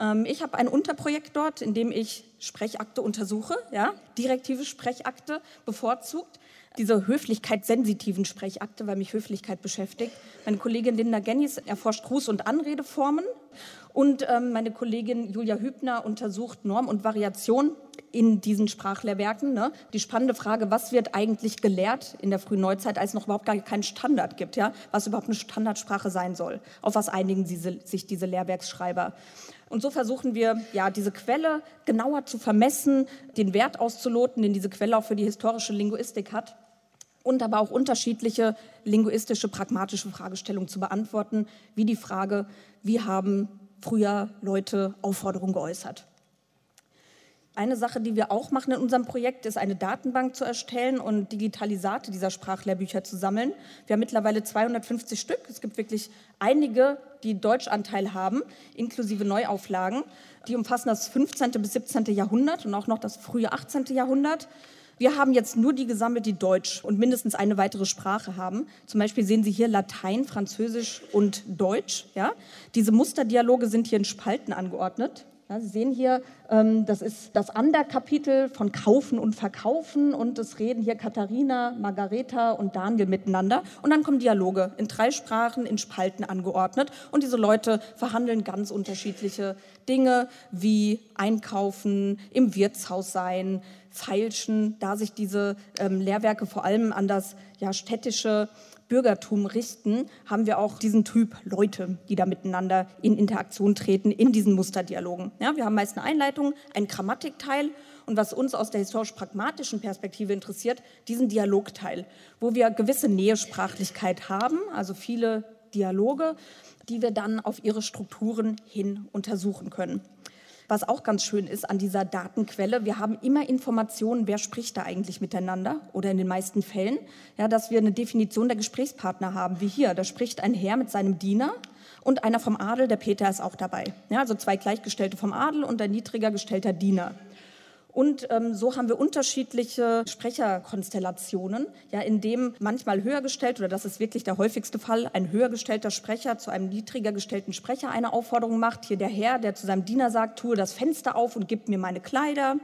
C: Ähm, ich habe ein Unterprojekt dort, in dem ich Sprechakte untersuche, ja, direktive Sprechakte bevorzugt diese höflichkeitssensitiven Sprechakte, weil mich Höflichkeit beschäftigt. Meine Kollegin Linda Gennis erforscht Gruß- und Anredeformen und ähm, meine Kollegin Julia Hübner untersucht Norm und Variation in diesen Sprachlehrwerken. Ne? Die spannende Frage, was wird eigentlich gelehrt in der frühen Neuzeit, als es noch überhaupt gar keinen Standard gibt, ja? was überhaupt eine Standardsprache sein soll. Auf was einigen sie, sich diese Lehrwerksschreiber? Und so versuchen wir, ja, diese Quelle genauer zu vermessen, den Wert auszuloten, den diese Quelle auch für die historische Linguistik hat und aber auch unterschiedliche linguistische, pragmatische Fragestellungen zu beantworten, wie die Frage, wie haben früher Leute Aufforderungen geäußert. Eine Sache, die wir auch machen in unserem Projekt, ist eine Datenbank zu erstellen und Digitalisate dieser Sprachlehrbücher zu sammeln. Wir haben mittlerweile 250 Stück. Es gibt wirklich einige, die Deutschanteil haben, inklusive Neuauflagen. Die umfassen das 15. bis 17. Jahrhundert und auch noch das frühe 18. Jahrhundert. Wir haben jetzt nur die gesammelt, die Deutsch und mindestens eine weitere Sprache haben. Zum Beispiel sehen Sie hier Latein, Französisch und Deutsch. Ja? Diese Musterdialoge sind hier in Spalten angeordnet. Ja, Sie sehen hier, ähm, das ist das Anderkapitel von Kaufen und Verkaufen und es reden hier Katharina, Margareta und Daniel miteinander. Und dann kommen Dialoge in drei Sprachen in Spalten angeordnet und diese Leute verhandeln ganz unterschiedliche Dinge wie Einkaufen, im Wirtshaus sein, feilschen, da sich diese ähm, Lehrwerke vor allem an das ja, städtische Bürgertum richten, haben wir auch diesen Typ Leute, die da miteinander in Interaktion treten, in diesen Musterdialogen. Ja, wir haben meist eine Einleitung, einen Grammatikteil und was uns aus der historisch-pragmatischen Perspektive interessiert, diesen Dialogteil, wo wir gewisse Nähesprachlichkeit haben, also viele Dialoge, die wir dann auf ihre Strukturen hin untersuchen können. Was auch ganz schön ist an dieser Datenquelle, wir haben immer Informationen, wer spricht da eigentlich miteinander oder in den meisten Fällen, ja, dass wir eine Definition der Gesprächspartner haben, wie hier. Da spricht ein Herr mit seinem Diener und einer vom Adel, der Peter ist auch dabei. Ja, also zwei Gleichgestellte vom Adel und ein niedriger gestellter Diener. Und ähm, so haben wir unterschiedliche Sprecherkonstellationen, ja, in dem manchmal höher gestellt, oder das ist wirklich der häufigste Fall, ein höher gestellter Sprecher zu einem niedriger gestellten Sprecher eine Aufforderung macht. Hier der Herr, der zu seinem Diener sagt, tue das Fenster auf und gib mir meine Kleider.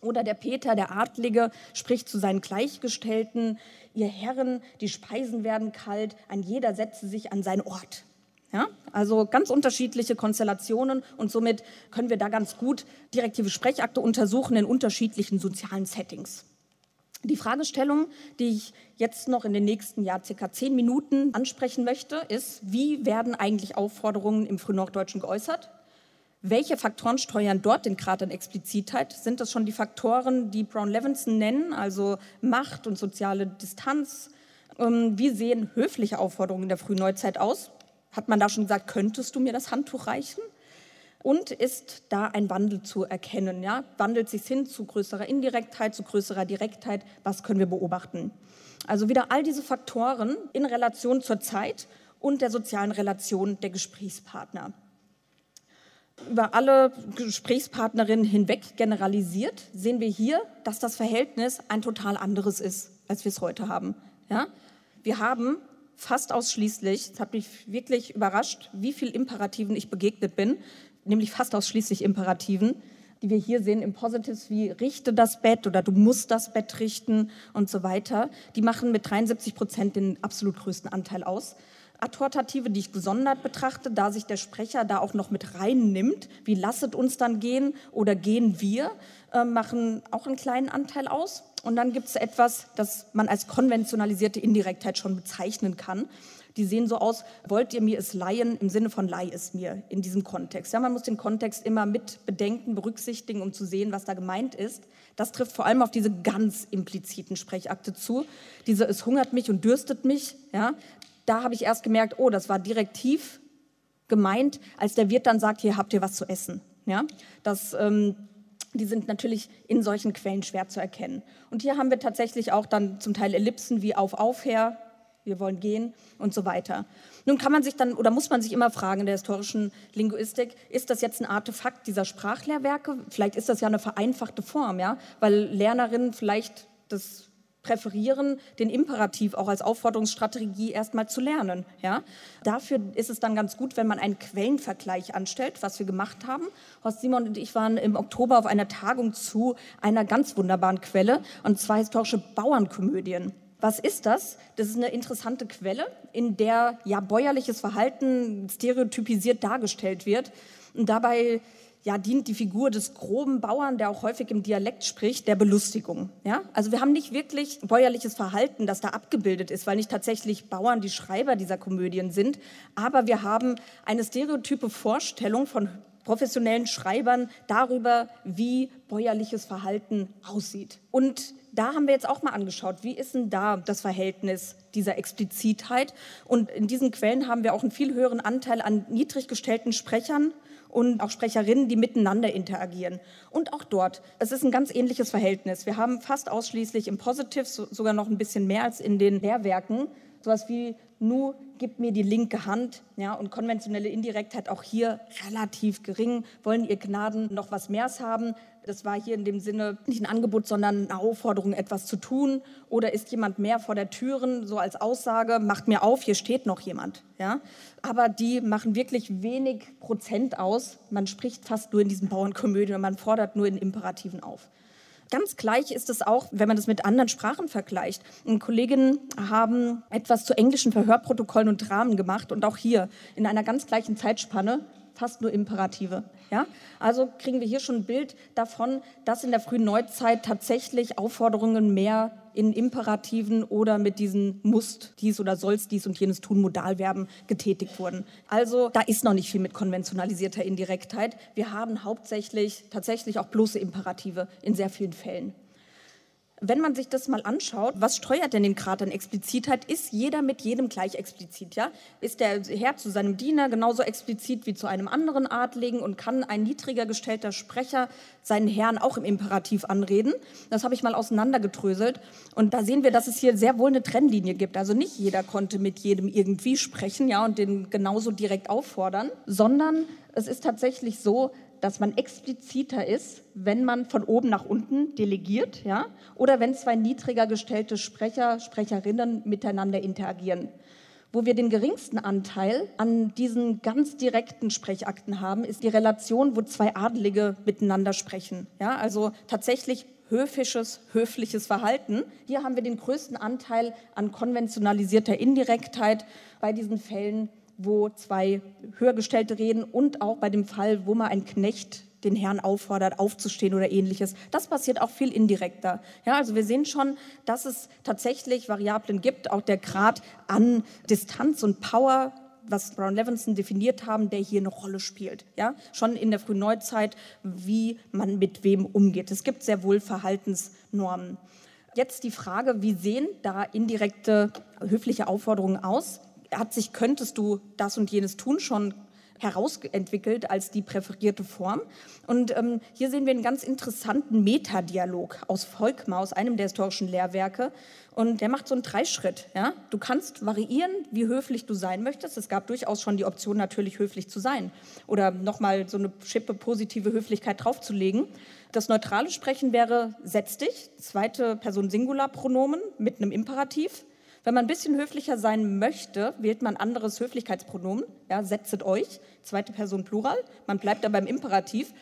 C: Oder der Peter, der Adlige, spricht zu seinen Gleichgestellten, ihr Herren, die Speisen werden kalt, ein jeder setze sich an seinen Ort. Ja, also ganz unterschiedliche Konstellationen und somit können wir da ganz gut direktive Sprechakte untersuchen in unterschiedlichen sozialen Settings. Die Fragestellung, die ich jetzt noch in den nächsten Jahr circa zehn Minuten ansprechen möchte, ist, wie werden eigentlich Aufforderungen im Frühnorddeutschen geäußert? Welche Faktoren steuern dort den Grad an Explizitheit? Sind das schon die Faktoren, die Brown-Levinson nennen, also Macht und soziale Distanz? Ähm, wie sehen höfliche Aufforderungen in der Frühneuzeit aus? Hat man da schon gesagt, könntest du mir das Handtuch reichen? Und ist da ein Wandel zu erkennen? Ja? Wandelt sich hin zu größerer Indirektheit, zu größerer Direktheit? Was können wir beobachten? Also wieder all diese Faktoren in Relation zur Zeit und der sozialen Relation der Gesprächspartner. Über alle Gesprächspartnerinnen hinweg generalisiert sehen wir hier, dass das Verhältnis ein total anderes ist, als wir es heute haben. Ja? Wir haben fast ausschließlich, es hat mich wirklich überrascht, wie viel Imperativen ich begegnet bin, nämlich fast ausschließlich Imperativen, die wir hier sehen im Positives wie richte das Bett oder du musst das Bett richten und so weiter. Die machen mit 73 Prozent den absolut größten Anteil aus. Adhortative, die ich gesondert betrachte, da sich der Sprecher da auch noch mit reinnimmt, wie lasset uns dann gehen oder gehen wir, äh, machen auch einen kleinen Anteil aus. Und dann gibt es etwas, das man als konventionalisierte Indirektheit schon bezeichnen kann. Die sehen so aus, wollt ihr mir es leihen, im Sinne von leih es mir in diesem Kontext. Ja, man muss den Kontext immer mit bedenken, berücksichtigen, um zu sehen, was da gemeint ist. Das trifft vor allem auf diese ganz impliziten Sprechakte zu. Diese es hungert mich und dürstet mich. Ja, da habe ich erst gemerkt, oh, das war direktiv gemeint, als der Wirt dann sagt, hier habt ihr was zu essen. Ja, das ähm, die sind natürlich in solchen Quellen schwer zu erkennen. Und hier haben wir tatsächlich auch dann zum Teil Ellipsen wie auf, auf, her, wir wollen gehen und so weiter. Nun kann man sich dann oder muss man sich immer fragen in der historischen Linguistik, ist das jetzt ein Artefakt dieser Sprachlehrwerke? Vielleicht ist das ja eine vereinfachte Form, ja, weil Lernerinnen vielleicht das präferieren, den Imperativ auch als Aufforderungsstrategie erstmal zu lernen. Ja? Dafür ist es dann ganz gut, wenn man einen Quellenvergleich anstellt, was wir gemacht haben. Horst Simon und ich waren im Oktober auf einer Tagung zu einer ganz wunderbaren Quelle, und zwar historische Bauernkomödien. Was ist das? Das ist eine interessante Quelle, in der ja bäuerliches Verhalten stereotypisiert dargestellt wird. Und dabei ja, dient die Figur des groben Bauern, der auch häufig im Dialekt spricht, der Belustigung. Ja? Also wir haben nicht wirklich bäuerliches Verhalten, das da abgebildet ist, weil nicht tatsächlich Bauern die Schreiber dieser Komödien sind, aber wir haben eine stereotype Vorstellung von professionellen Schreibern darüber, wie bäuerliches Verhalten aussieht. Und da haben wir jetzt auch mal angeschaut, wie ist denn da das Verhältnis dieser Explizitheit? Und in diesen Quellen haben wir auch einen viel höheren Anteil an niedrig gestellten Sprechern und auch Sprecherinnen, die miteinander interagieren. Und auch dort, es ist ein ganz ähnliches Verhältnis. Wir haben fast ausschließlich im Positive, sogar noch ein bisschen mehr als in den Lehrwerken, sowas wie Nu, gib mir die linke Hand. Ja, und konventionelle Indirektheit auch hier relativ gering. Wollen ihr Gnaden noch was mehr haben? Das war hier in dem Sinne nicht ein Angebot, sondern eine Aufforderung, etwas zu tun. Oder ist jemand mehr vor der Türen, so als Aussage, macht mir auf, hier steht noch jemand. Ja? Aber die machen wirklich wenig Prozent aus. Man spricht fast nur in diesen Bauernkomödien und man fordert nur in Imperativen auf. Ganz gleich ist es auch, wenn man das mit anderen Sprachen vergleicht. Kolleginnen haben etwas zu englischen Verhörprotokollen und Dramen gemacht und auch hier in einer ganz gleichen Zeitspanne fast nur Imperative. Ja? Also kriegen wir hier schon ein Bild davon, dass in der frühen Neuzeit tatsächlich Aufforderungen mehr in Imperativen oder mit diesen musst dies oder sollst dies und jenes tun Modalverben getätigt wurden. Also da ist noch nicht viel mit konventionalisierter Indirektheit. Wir haben hauptsächlich tatsächlich auch bloße Imperative in sehr vielen Fällen. Wenn man sich das mal anschaut, was steuert denn den Grad an Explizitheit? Ist jeder mit jedem gleich explizit? Ja? Ist der Herr zu seinem Diener genauso explizit wie zu einem anderen Adligen und kann ein niedriger gestellter Sprecher seinen Herrn auch im Imperativ anreden? Das habe ich mal auseinandergedröselt. Und da sehen wir, dass es hier sehr wohl eine Trennlinie gibt. Also nicht jeder konnte mit jedem irgendwie sprechen ja, und den genauso direkt auffordern, sondern es ist tatsächlich so, dass man expliziter ist, wenn man von oben nach unten delegiert, ja, oder wenn zwei niedriger gestellte Sprecher, Sprecherinnen miteinander interagieren. Wo wir den geringsten Anteil an diesen ganz direkten Sprechakten haben, ist die Relation, wo zwei Adlige miteinander sprechen. Ja, also tatsächlich höfisches, höfliches Verhalten. Hier haben wir den größten Anteil an konventionalisierter Indirektheit bei diesen Fällen, wo zwei Höhergestellte reden und auch bei dem Fall, wo mal ein Knecht den Herrn auffordert, aufzustehen oder ähnliches. Das passiert auch viel indirekter. Ja, also wir sehen schon, dass es tatsächlich Variablen gibt, auch der Grad an Distanz und Power, was Brown Levinson definiert haben, der hier eine Rolle spielt. Ja, schon in der frühen Neuzeit, wie man mit wem umgeht. Es gibt sehr wohl Verhaltensnormen. Jetzt die Frage, wie sehen da indirekte höfliche Aufforderungen aus? Hat sich, könntest du das und jenes tun, schon herausentwickelt als die präferierte Form. Und ähm, hier sehen wir einen ganz interessanten Metadialog aus Volkmar, aus einem der historischen Lehrwerke. Und der macht so einen Dreischritt. Ja? Du kannst variieren, wie höflich du sein möchtest. Es gab durchaus schon die Option, natürlich höflich zu sein. Oder nochmal so eine Schippe positive Höflichkeit draufzulegen. Das neutrale Sprechen wäre setz dich, zweite Person Singularpronomen mit einem Imperativ. Wenn man ein bisschen höflicher sein möchte, wählt man anderes Höflichkeitspronomen. Ja, setzet euch, zweite Person Plural. Man bleibt da beim Imperativ.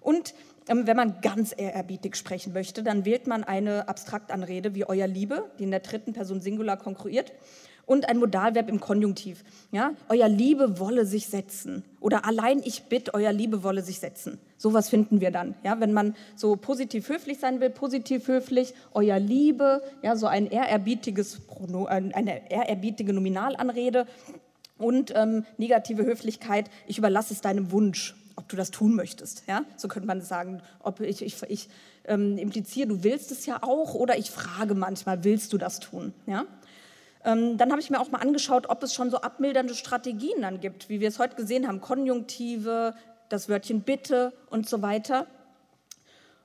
C: Und ähm, wenn man ganz ehrerbietig sprechen möchte, dann wählt man eine Abstraktanrede wie euer Liebe, die in der dritten Person Singular konkurriert und ein Modalverb im Konjunktiv. Ja? Euer Liebe wolle sich setzen oder allein ich bitte, euer Liebe wolle sich setzen. Sowas finden wir dann. Ja? Wenn man so positiv höflich sein will, positiv höflich, euer Liebe, ja, so ein ehrerbietiges äh, eine ehrerbietige Nominalanrede und ähm, negative Höflichkeit, ich überlasse es deinem Wunsch ob du das tun möchtest. Ja? So könnte man sagen, ob ich, ich, ich ähm, impliziere, du willst es ja auch oder ich frage manchmal, willst du das tun? Ja? Ähm, dann habe ich mir auch mal angeschaut, ob es schon so abmildernde Strategien dann gibt, wie wir es heute gesehen haben, Konjunktive, das Wörtchen bitte und so weiter.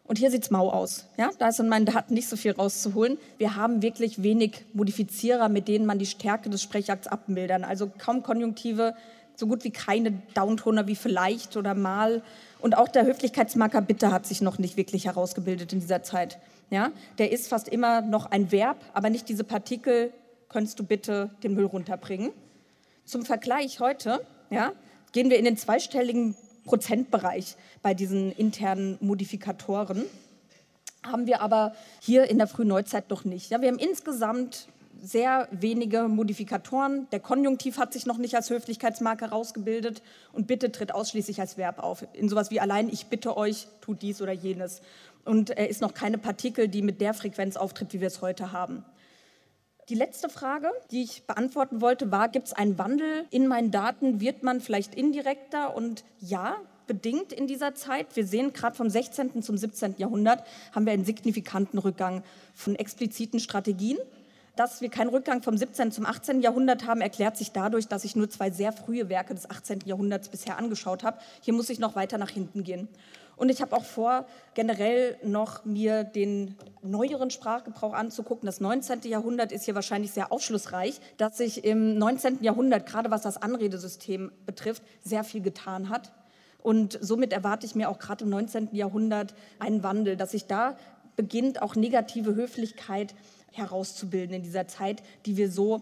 C: Und hier sieht es mau aus. Ja? Da ist in meinen Daten nicht so viel rauszuholen. Wir haben wirklich wenig Modifizierer, mit denen man die Stärke des Sprechakts abmildern. Also kaum Konjunktive, so gut wie keine Downtoner wie vielleicht oder mal. Und auch der Höflichkeitsmarker bitte hat sich noch nicht wirklich herausgebildet in dieser Zeit. Ja? Der ist fast immer noch ein Verb, aber nicht diese Partikel könntest du bitte den Müll runterbringen. Zum Vergleich heute ja, gehen wir in den zweistelligen Prozentbereich bei diesen internen Modifikatoren. Haben wir aber hier in der frühen Neuzeit noch nicht. Ja, wir haben insgesamt sehr wenige Modifikatoren. Der Konjunktiv hat sich noch nicht als Höflichkeitsmarke herausgebildet und bitte tritt ausschließlich als Verb auf. In sowas wie allein ich bitte euch, tut dies oder jenes. Und er ist noch keine Partikel, die mit der Frequenz auftritt, wie wir es heute haben. Die letzte Frage, die ich beantworten wollte, war, gibt es einen Wandel in meinen Daten? Wird man vielleicht indirekter? Und ja, bedingt in dieser Zeit. Wir sehen gerade vom 16. zum 17. Jahrhundert haben wir einen signifikanten Rückgang von expliziten Strategien. Dass wir keinen Rückgang vom 17. zum 18. Jahrhundert haben, erklärt sich dadurch, dass ich nur zwei sehr frühe Werke des 18. Jahrhunderts bisher angeschaut habe. Hier muss ich noch weiter nach hinten gehen. Und ich habe auch vor, generell noch mir den neueren Sprachgebrauch anzugucken. Das 19. Jahrhundert ist hier wahrscheinlich sehr aufschlussreich, dass sich im 19. Jahrhundert, gerade was das Anredesystem betrifft, sehr viel getan hat. Und somit erwarte ich mir auch gerade im 19. Jahrhundert einen Wandel, dass sich da beginnt, auch negative Höflichkeit herauszubilden in dieser Zeit, die wir so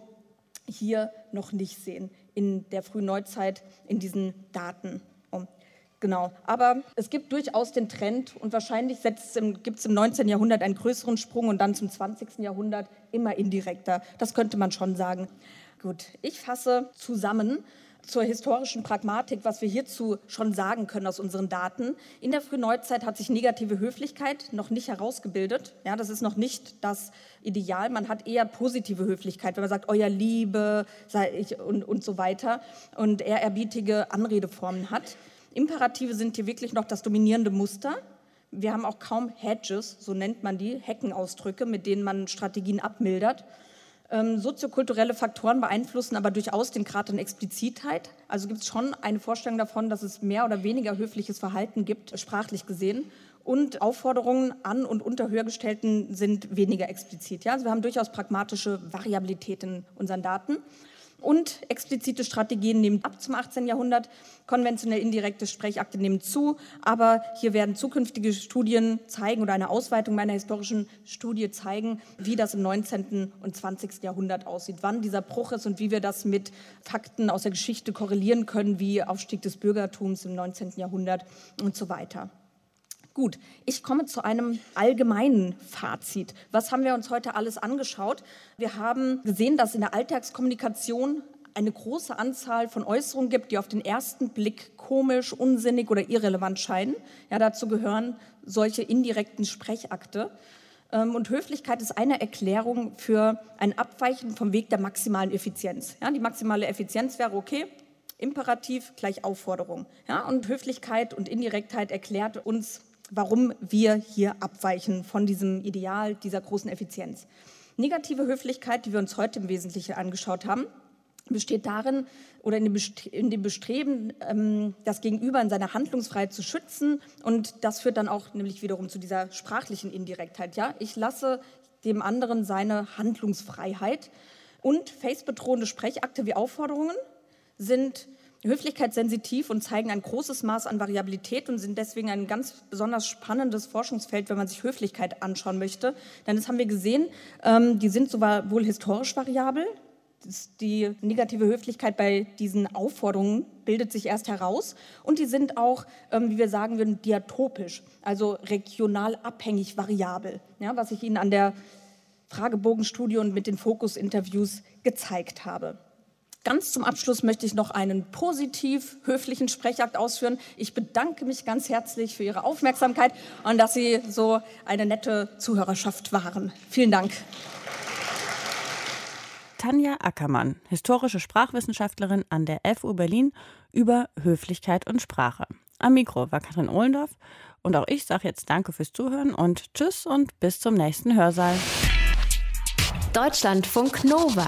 C: hier noch nicht sehen, in der frühen Neuzeit, in diesen Daten. Genau, aber es gibt durchaus den Trend und wahrscheinlich gibt es im 19. Jahrhundert einen größeren Sprung und dann zum 20. Jahrhundert immer indirekter. Das könnte man schon sagen. Gut, ich fasse zusammen zur historischen Pragmatik, was wir hierzu schon sagen können aus unseren Daten. In der Frühneuzeit hat sich negative Höflichkeit noch nicht herausgebildet. Ja, das ist noch nicht das Ideal. Man hat eher positive Höflichkeit, wenn man sagt, euer Liebe und, und so weiter und ehrerbietige Anredeformen hat. Imperative sind hier wirklich noch das dominierende Muster. Wir haben auch kaum Hedges, so nennt man die, Heckenausdrücke, mit denen man Strategien abmildert. Ähm, soziokulturelle Faktoren beeinflussen aber durchaus den Grad an Explizitheit. Also gibt es schon eine Vorstellung davon, dass es mehr oder weniger höfliches Verhalten gibt, sprachlich gesehen. Und Aufforderungen an und unter Höhergestellten sind weniger explizit. Ja? Also wir haben durchaus pragmatische Variabilität in unseren Daten. Und explizite Strategien nehmen ab zum 18. Jahrhundert. Konventionell indirekte Sprechakte nehmen zu, aber hier werden zukünftige Studien zeigen oder eine Ausweitung meiner historischen Studie zeigen, wie das im 19. und 20. Jahrhundert aussieht, wann dieser Bruch ist und wie wir das mit Fakten aus der Geschichte korrelieren können, wie Aufstieg des Bürgertums im 19. Jahrhundert und so weiter. Gut, ich komme zu einem allgemeinen Fazit. Was haben wir uns heute alles angeschaut? Wir haben gesehen, dass in der Alltagskommunikation eine große Anzahl von Äußerungen gibt, die auf den ersten Blick komisch, unsinnig oder irrelevant scheinen. Ja, dazu gehören solche indirekten Sprechakte. Ähm, und Höflichkeit ist eine Erklärung für ein Abweichen vom Weg der maximalen Effizienz. Ja, die maximale Effizienz wäre okay, Imperativ gleich Aufforderung. Ja, und Höflichkeit und Indirektheit erklärt uns warum wir hier abweichen von diesem Ideal dieser großen Effizienz. Negative Höflichkeit, die wir uns heute im Wesentlichen angeschaut haben, besteht darin oder in dem Bestreben, ähm, das Gegenüber in seiner Handlungsfreiheit zu schützen. Und das führt dann auch nämlich wiederum zu dieser sprachlichen Indirektheit. Ja, ich lasse dem anderen seine Handlungsfreiheit. Und face-bedrohende Sprechakte wie Aufforderungen sind höflichkeitssensitiv und zeigen ein großes Maß an Variabilität und sind deswegen ein ganz besonders spannendes Forschungsfeld, wenn man sich Höflichkeit anschauen möchte. Denn das haben wir gesehen, ähm, die sind sowohl historisch variabel, die negative Höflichkeit bei diesen Aufforderungen bildet sich erst heraus und die sind auch, ähm, wie wir sagen würden, diatopisch, also regional abhängig variabel, ja, was ich Ihnen an der Fragebogenstudie und mit den Fokusinterviews gezeigt habe. Ganz zum Abschluss möchte ich noch einen positiv höflichen Sprechakt ausführen. Ich bedanke mich ganz herzlich für Ihre Aufmerksamkeit und dass Sie so eine nette Zuhörerschaft waren. Vielen Dank.
B: Tanja Ackermann, historische Sprachwissenschaftlerin an der FU Berlin über Höflichkeit und Sprache. Am Mikro war Katrin Ohlendorf und auch ich sage jetzt Danke fürs Zuhören und Tschüss und bis zum nächsten Hörsaal.
A: Deutschlandfunk Nova.